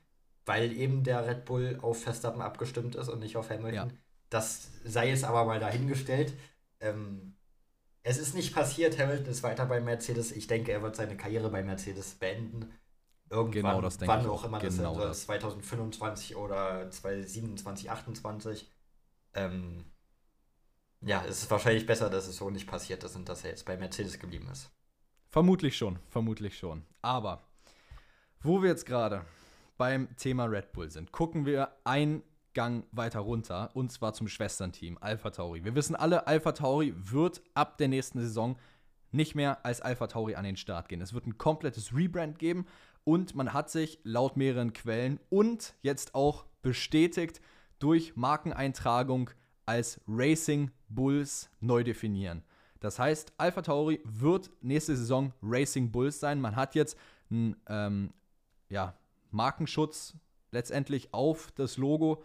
B: weil eben der Red Bull auf Verstappen abgestimmt ist und nicht auf Hamilton. Ja. Das sei es aber mal dahingestellt. Ähm, es ist nicht passiert, Hamilton ist weiter bei Mercedes. Ich denke, er wird seine Karriere bei Mercedes beenden. Irgendwann, genau, das wann auch immer genau das ist, 2025 oder 2027, 2028. Ähm, ja, es ist wahrscheinlich besser, dass es so nicht passiert ist und dass er jetzt bei Mercedes geblieben ist.
A: Vermutlich schon, vermutlich schon. Aber wo wir jetzt gerade beim Thema Red Bull sind, gucken wir ein Gang weiter runter und zwar zum Schwesternteam Alpha Tauri. Wir wissen alle, Alpha Tauri wird ab der nächsten Saison nicht mehr als Alpha Tauri an den Start gehen. Es wird ein komplettes Rebrand geben und man hat sich laut mehreren Quellen und jetzt auch bestätigt durch Markeneintragung als Racing Bulls neu definieren. Das heißt, Alpha Tauri wird nächste Saison Racing Bulls sein. Man hat jetzt einen ähm, ja, Markenschutz letztendlich auf das Logo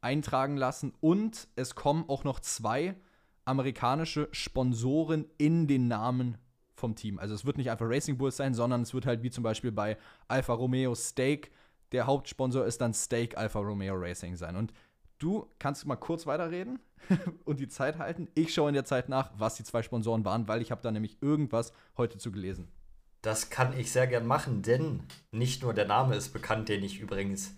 A: eintragen lassen und es kommen auch noch zwei amerikanische Sponsoren in den Namen vom Team. Also es wird nicht einfach Racing Bulls sein, sondern es wird halt wie zum Beispiel bei Alfa Romeo Steak, der Hauptsponsor ist dann Steak Alfa Romeo Racing sein. Und du kannst mal kurz weiterreden und die Zeit halten. Ich schaue in der Zeit nach, was die zwei Sponsoren waren, weil ich habe da nämlich irgendwas heute zu gelesen.
B: Das kann ich sehr gern machen, denn nicht nur der Name ist bekannt, den ich übrigens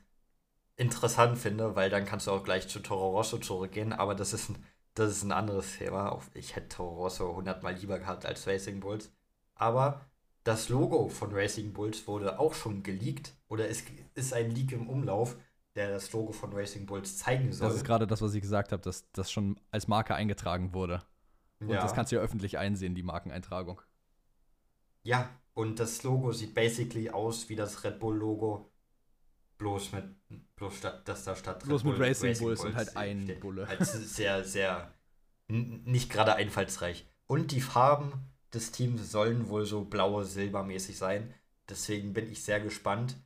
B: interessant finde, weil dann kannst du auch gleich zu Toro Rosso zurückgehen, aber das ist ein, das ist ein anderes Thema. Ich hätte Toro Rosso hundertmal lieber gehabt als Racing Bulls. Aber das Logo von Racing Bulls wurde auch schon geleakt oder es ist ein Leak im Umlauf, der das Logo von Racing Bulls zeigen soll.
A: Das ist gerade das, was ich gesagt habe, dass das schon als Marke eingetragen wurde. Und ja. das kannst du ja öffentlich einsehen, die Markeneintragung.
B: Ja, und das Logo sieht basically aus wie das Red Bull-Logo Bloß mit, bloß statt, dass da statt
A: Bloß mit Racing, Racing Bulls und halt ein steht. Bulle.
B: Halt sehr, sehr, nicht gerade einfallsreich. Und die Farben des Teams sollen wohl so blaue, silbermäßig sein. Deswegen bin ich sehr gespannt,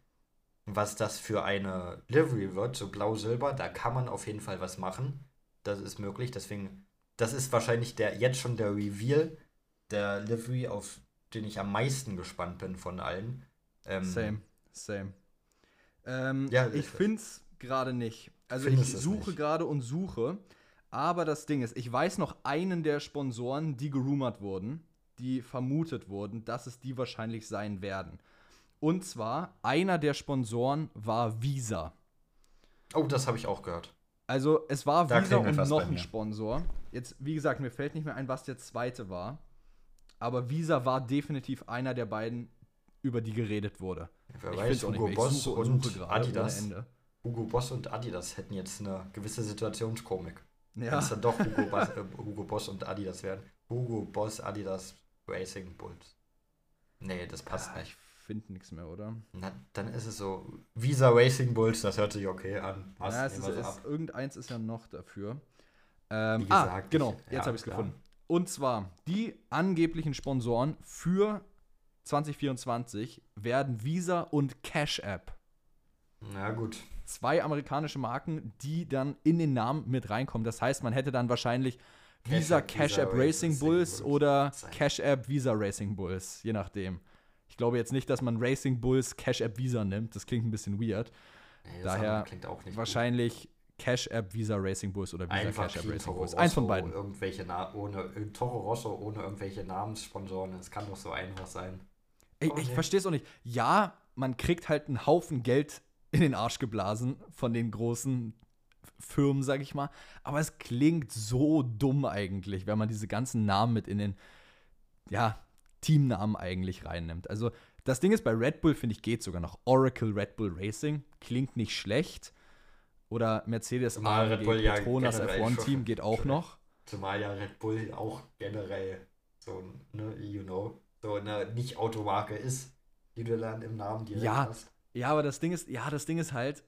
B: was das für eine Livery wird. So blau-silber, da kann man auf jeden Fall was machen. Das ist möglich. Deswegen, das ist wahrscheinlich der, jetzt schon der Reveal der Livery, auf den ich am meisten gespannt bin von allen.
A: Ähm, same, same. Ähm, ja, ich finde es gerade nicht. Also ich suche gerade und suche. Aber das Ding ist, ich weiß noch einen der Sponsoren, die gerumort wurden, die vermutet wurden, dass es die wahrscheinlich sein werden. Und zwar, einer der Sponsoren war Visa.
B: Oh, das habe ich auch gehört.
A: Also es war da Visa und noch ein Sponsor. Jetzt, wie gesagt, mir fällt nicht mehr ein, was der zweite war. Aber Visa war definitiv einer der beiden, über die geredet wurde.
B: Wer weiß, Hugo Boss suche, und suche Adidas. Hugo Boss und Adidas hätten jetzt eine gewisse Situationskomik. Ja. Wenn es dann doch Hugo, Boss, äh, Hugo Boss und Adidas werden. Hugo Boss, Adidas, Racing Bulls. Nee, das passt ja, nicht. Ich
A: finde nichts mehr, oder?
B: Na, dann ist es so. Visa Racing Bulls, das hört sich okay an.
A: Passt, ja, es ist, es, irgendeins ist ja noch dafür. Ähm, ah, gesagt, ah, genau, ich, jetzt ja, habe ich es gefunden. Und zwar, die angeblichen Sponsoren für 2024 werden Visa und Cash App.
B: Na gut.
A: Zwei amerikanische Marken, die dann in den Namen mit reinkommen. Das heißt, man hätte dann wahrscheinlich Visa Cash App Racing Bulls oder Cash App Visa Racing Bulls, je nachdem. Ich glaube jetzt nicht, dass man Racing Bulls Cash App Visa nimmt. Das klingt ein bisschen weird. Nee, Daher wahrscheinlich gut. Cash App Visa Racing Bulls oder Visa
B: Einfach
A: Cash App
B: Racing Bulls. Eins von beiden. Irgendwelche Na ohne Toro Rosso ohne irgendwelche Namenssponsoren. Es kann doch so einfach sein.
A: Ich, ich verstehe es auch nicht. Ja, man kriegt halt einen Haufen Geld in den Arsch geblasen von den großen Firmen, sag ich mal. Aber es klingt so dumm eigentlich, wenn man diese ganzen Namen mit in den, ja, Teamnamen eigentlich reinnimmt. Also das Ding ist, bei Red Bull, finde ich, geht sogar noch. Oracle Red Bull Racing klingt nicht schlecht. Oder Mercedes
B: Zumal Red Bull ja
A: Petronas
B: generell
A: F1-Team
B: schon-
A: geht auch noch.
B: Zumal ja Red Bull auch generell so, ne, you know, so eine Nicht-Automarke ist, die du dann im Namen direkt
A: Ja.
B: hast.
A: Ja, aber das Ding ist, ja, das Ding ist halt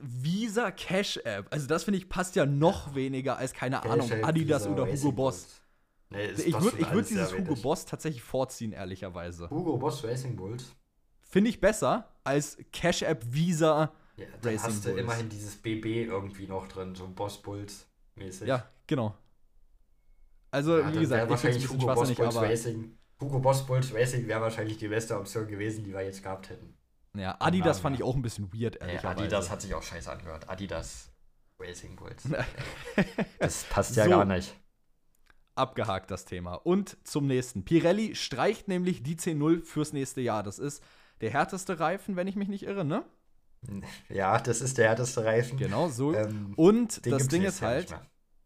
A: Visa Cash App. Also das finde ich passt ja noch weniger als keine Ahnung
B: Cash App,
A: Adidas
B: Visa,
A: oder Hugo Boss.
B: Nee,
A: Ich würde ich würd dieses Hugo. Boss tatsächlich vorziehen, ehrlicherweise.
B: Hugo Boss Racing Bulls.
A: Finde ich besser als Cash App Visa.
B: Ja, dann
A: Racing
B: hast du
A: Bulls.
B: immerhin dieses BB irgendwie noch drin, so Boss Bulls mäßig.
A: Ja, genau. Also,
B: Ja,
A: wie gesagt, ich finde es ein
B: wahrscheinlich
A: bisschen
B: Hugo Boss
A: schwachsinnig,
B: Bulls
A: aber
B: Racing. Hugo Boss Bulls Racing wäre wahrscheinlich die beste Option gewesen, die wir jetzt gehabt hätten.
A: ja, Adidas fand ich
B: ja.
A: auch ein bisschen weird,
B: Ja,
A: ehrlicherweise.
B: Adidas hat sich auch scheiße angehört. Adidas Racing Bulls. Das passt
A: ja
B: ja
A: So.
B: gar nicht.
A: Abgehakt das Thema. Und zum nächsten. Pirelli streicht nämlich die C0 fürs nächste Jahr. Das ist der härteste Reifen, wenn ich mich nicht irre, ne?
B: Ja, das ist der härteste Reifen.
A: Genau, so.
B: Ähm,
A: Und das Ding ist halt,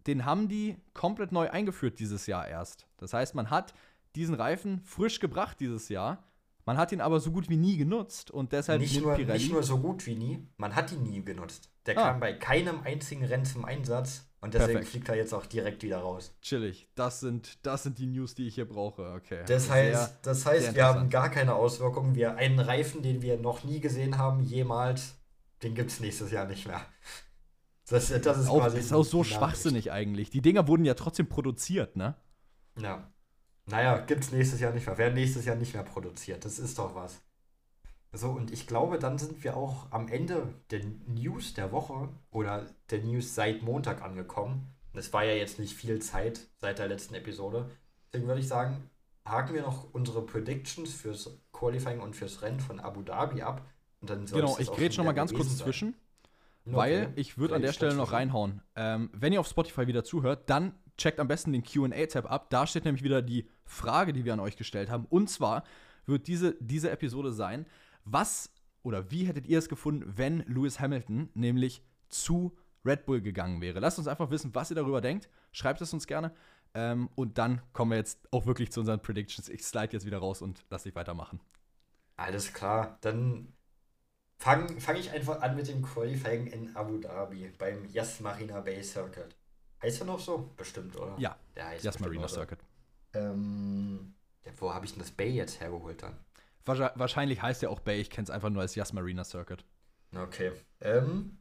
A: den haben die komplett neu eingeführt dieses Jahr erst. Das heißt, man hat diesen Reifen frisch gebracht dieses Jahr. Man hat ihn aber so gut wie nie genutzt und deshalb
B: nicht, nur,
A: Pirelli.
B: nicht nur so gut wie nie, man hat ihn nie genutzt. Der
A: Ah.
B: kam bei keinem einzigen Rennen zum Einsatz und deswegen
A: Perfekt.
B: fliegt er jetzt auch direkt wieder raus.
A: chillig. Das sind, das sind die News, die ich hier brauche. Okay.
B: Das
A: Sehr-
B: heißt, das heißt
A: sehr
B: wir haben gar keine Auswirkungen. Wir einen Reifen, den wir noch nie gesehen haben, jemals, den gibt es nächstes Jahr nicht mehr. Das, das ist
A: auch, ist auch so schwachsinnig eigentlich. Die Dinger wurden ja trotzdem produziert, ne?
B: Ja. Naja, gibt es nächstes Jahr nicht mehr. Werden nächstes Jahr nicht mehr produziert. Das ist doch was. So, und ich glaube, dann sind wir auch am Ende der News der Woche oder der News seit Montag angekommen. Es war ja jetzt nicht viel Zeit seit der letzten Episode. Deswegen würde ich sagen, haken wir noch unsere Predictions fürs Qualifying und fürs Rennen von Abu Dhabi ab. Und dann
A: Genau, ich
B: auch
A: grätsch
B: schon
A: noch mal
B: wieder
A: ganz kurz zwischen.
B: Okay.
A: Weil ich würde an der Stelle noch reinhauen. Ähm, wenn ihr auf Spotify wieder zuhört, dann checkt am besten den QA-Tab ab. Da steht nämlich wieder die Frage, die wir an euch gestellt haben. Und zwar wird diese, diese Episode sein, was oder wie hättet ihr es gefunden, wenn Lewis Hamilton nämlich zu Red Bull gegangen wäre? Lasst uns einfach wissen, was ihr darüber denkt. Schreibt es uns gerne. Ähm, und dann kommen wir jetzt auch wirklich zu unseren Predictions. Ich slide jetzt wieder raus und lass dich weitermachen.
B: Alles klar, dann fange fang ich einfach an mit dem Qualifying in Abu Dhabi beim Yas Marina Bay Circuit. Heißt er noch so? Bestimmt, oder?
A: Ja,
B: der heißt
A: Yas
B: bestimmt
A: Marina
B: noch so.
A: Circuit.
B: Ähm, ja, wo habe ich denn das Bay jetzt hergeholt dann?
A: Wahrscheinlich- heißt er auch Bay. Ich kenne es einfach nur als Yas Marina Circuit.
B: Okay. Ähm,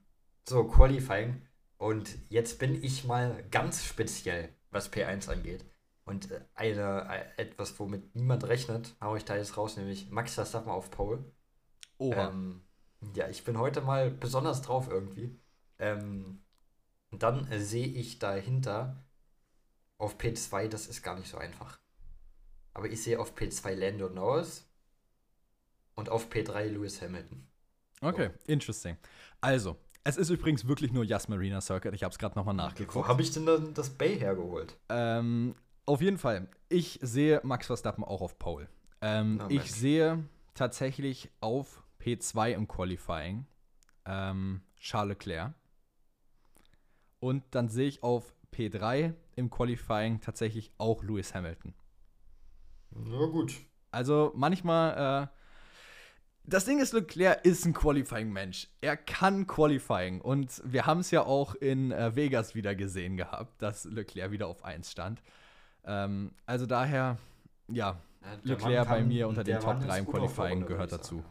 B: so, Qualifying. Und jetzt bin ich mal ganz speziell, was P1 angeht. Und äh, eine, äh, etwas, womit niemand rechnet, haue ich da jetzt raus, nämlich Max Verstappen auf Pole.
A: Oha.
B: Ähm, ja, ich bin heute mal besonders drauf irgendwie. Ähm, und dann äh, sehe ich dahinter auf P2, das ist gar nicht so einfach. Aber ich sehe auf P2 Lando Norris und auf P3 Lewis Hamilton.
A: Okay, interesting. Also, es ist übrigens wirklich nur Yas Marina Circuit. Ich habe es gerade nochmal
B: Wo
A: nachgeguckt.
B: habe ich denn dann das Bay hergeholt?
A: Ähm, auf jeden Fall, ich sehe Max Verstappen auch auf Pole. Ähm,
B: Na,
A: ich sehe tatsächlich auf P2 im Qualifying ähm, Charles Leclerc. Und dann sehe ich auf P3 im Qualifying tatsächlich auch Lewis Hamilton.
B: Na gut.
A: Also manchmal, äh, das Ding ist, Leclerc ist ein Qualifying-Mensch. Er kann Qualifying. Und wir haben es ja auch in äh, Vegas wieder gesehen gehabt, dass Leclerc wieder auf 1 stand. Ähm, also daher, ja,
B: der
A: Leclerc
B: Mann
A: bei mir unter den Top
B: Mann
A: 3 im Qualifying gehört dazu.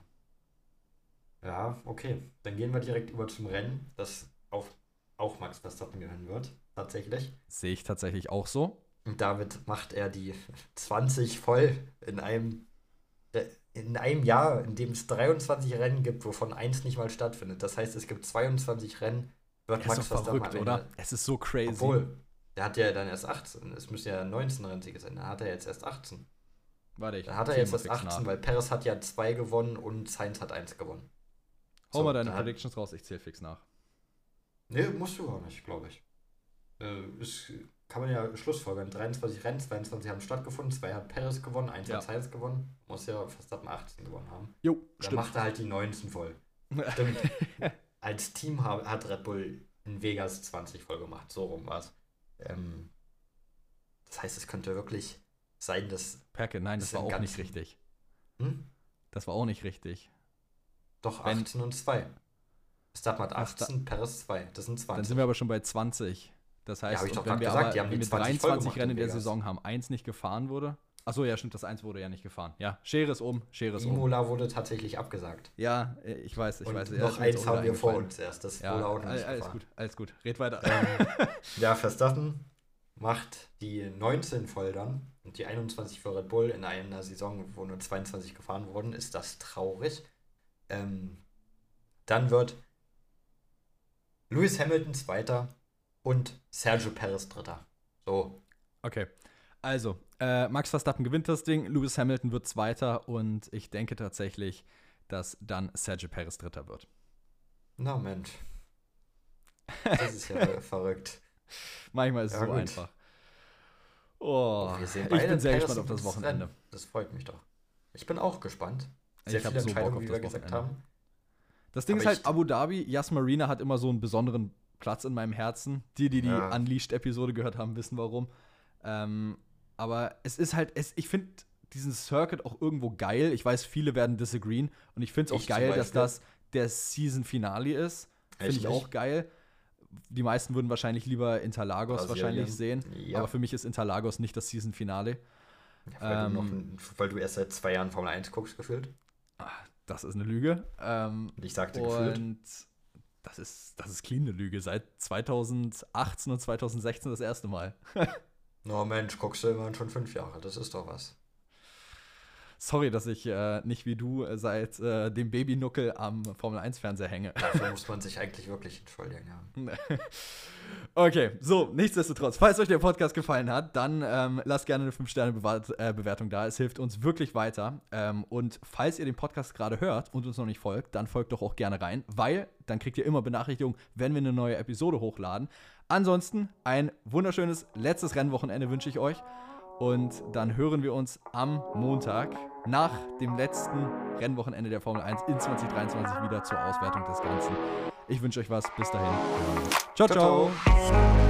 B: Ja, okay. Dann gehen wir direkt über zum Rennen, das auf, auch Max Verstappen gehören wird. Tatsächlich.
A: Sehe ich tatsächlich auch so.
B: Und damit macht er die 20 voll in einem, äh, in einem Jahr, in dem es 23 Rennen gibt, wovon eins nicht mal stattfindet. Das heißt, es gibt 22 Rennen, wird Max Verstappen
A: verrückt, oder? Es ist so crazy.
B: Obwohl, der hat ja dann erst 18. Es müssen ja 19 Rennsiege sein. Dann hat er jetzt erst 18.
A: Warte, ich
B: Dann hat er jetzt erst
A: fix
B: 18,
A: nach.
B: weil Perez hat ja zwei gewonnen und Sainz hat eins gewonnen.
A: Hau
B: So,
A: mal deine Predictions raus, ich zähle fix nach.
B: Nee, musst du auch nicht, glaube ich. Äh, ist, kann man ja Schlussfolgern. 23 Rennen, 22 haben stattgefunden, zwei hat Perez gewonnen, eins
A: Ja.
B: hat Sainz gewonnen. Muss ja Verstappen 18 gewonnen haben.
A: Jo,
B: Dann
A: stimmt.
B: macht er halt die 19 voll. Stimmt. Als Team ha- hat Red Bull in Vegas 20 voll gemacht. So rum war es. Ähm, das heißt, es könnte wirklich sein, dass.
A: Perke, nein, das war auch nicht richtig.
B: Hm?
A: Das war auch nicht richtig.
B: Doch,
A: Wenn-
B: 18 und 2. Verstappen hat
A: Ach, da-
B: 18, Perez 2. Das sind 20.
A: Dann sind wir aber schon bei 20. Das heißt,
B: doch
A: wenn wir
B: gesagt,
A: aber
B: die haben
A: wenn
B: die
A: wir
B: 20 voll
A: 23
B: gemacht
A: Rennen der. Saison haben, eins nicht gefahren wurde. Achso, ja, stimmt, das eins wurde ja nicht gefahren. Ja, Schere ist um, Schere ist um.
B: Imola wurde tatsächlich abgesagt.
A: Ja, äh, ich weiß, ich
B: und
A: weiß. ja,
B: noch eins haben wir vor uns erst. Das
A: Ja,
B: wurde auch nicht
A: alles
B: gefahren.
A: gut, alles gut. Red weiter.
B: Ähm, ja, Verstappen macht die 19 voll dann und die 21 für Red Bull in einer Saison, wo nur 22 gefahren wurden, ist das traurig. Ähm, dann wird Lewis Hamilton Zweiter und Sergio Perez Dritter. So,
A: Okay. Also, äh, Max Verstappen gewinnt das Ding, Lewis Hamilton wird Zweiter und ich denke tatsächlich, dass dann Sergio Perez Dritter wird.
B: na Mensch. Das ist ja verrückt.
A: Manchmal ist es
B: Ja,
A: so
B: gut.
A: einfach. Oh,
B: Wir sehen
A: ich
B: beide
A: bin sehr
B: Perez
A: gespannt auf das Wochenende.
B: Das freut mich doch. Ich bin auch gespannt.
A: Ich
B: Sehr
A: hab
B: viele
A: so
B: Entscheidungen,
A: auf
B: wie
A: das
B: wir gesagt
A: Wochenende.
B: haben.
A: Das Ding
B: Aber
A: ist halt, Abu Dhabi, Yas Marina hat immer so einen besonderen Platz in meinem Herzen. Die, die die
B: Ja.
A: Unleashed-Episode gehört haben, wissen warum. Ähm, aber es ist halt, es, ich finde diesen Circuit auch irgendwo geil. Ich weiß, viele werden disagreeen. Und ich finde es auch
B: Ich
A: geil, dass das der Season-Finale ist. Finde ich auch geil. Die meisten würden wahrscheinlich lieber Interlagos
B: Brasilien.
A: wahrscheinlich sehen.
B: Ja.
A: Aber für mich ist Interlagos nicht das Season-Finale.
B: Ja, weil,
A: Ähm,
B: weil du erst seit zwei Jahren Formel 1 guckst, gefühlt.
A: Ah, Das ist eine Lüge. Ähm,
B: Und ich sagte gefühlt.
A: Und das ist, das ist clean eine Lüge. Seit 2018 und 2016 das erste Mal.
B: No Mensch, guckst du immerhin schon fünf Jahre. Das ist doch was.
A: Sorry, dass ich äh, nicht wie du äh, seit äh, dem Babynuckel am Formel-1-Fernseher hänge.
B: Dafür muss man sich eigentlich wirklich entschuldigen. Ja.
A: Okay, so, nichtsdestotrotz, falls euch der Podcast gefallen hat, dann ähm, lasst gerne eine 5-Sterne-Bewertung da. Es hilft uns wirklich weiter. Ähm, und falls ihr den Podcast gerade hört und uns noch nicht folgt, dann folgt doch auch gerne rein, weil dann kriegt ihr immer Benachrichtigungen, wenn wir eine neue Episode hochladen. Ansonsten ein wunderschönes letztes Rennwochenende wünsche ich euch. Und dann hören wir uns am Montag nach dem letzten Rennwochenende der Formel 1 in 2023 wieder zur Auswertung des Ganzen. Ich wünsche euch was. Bis dahin. Uns. ciao. ciao.
B: ciao.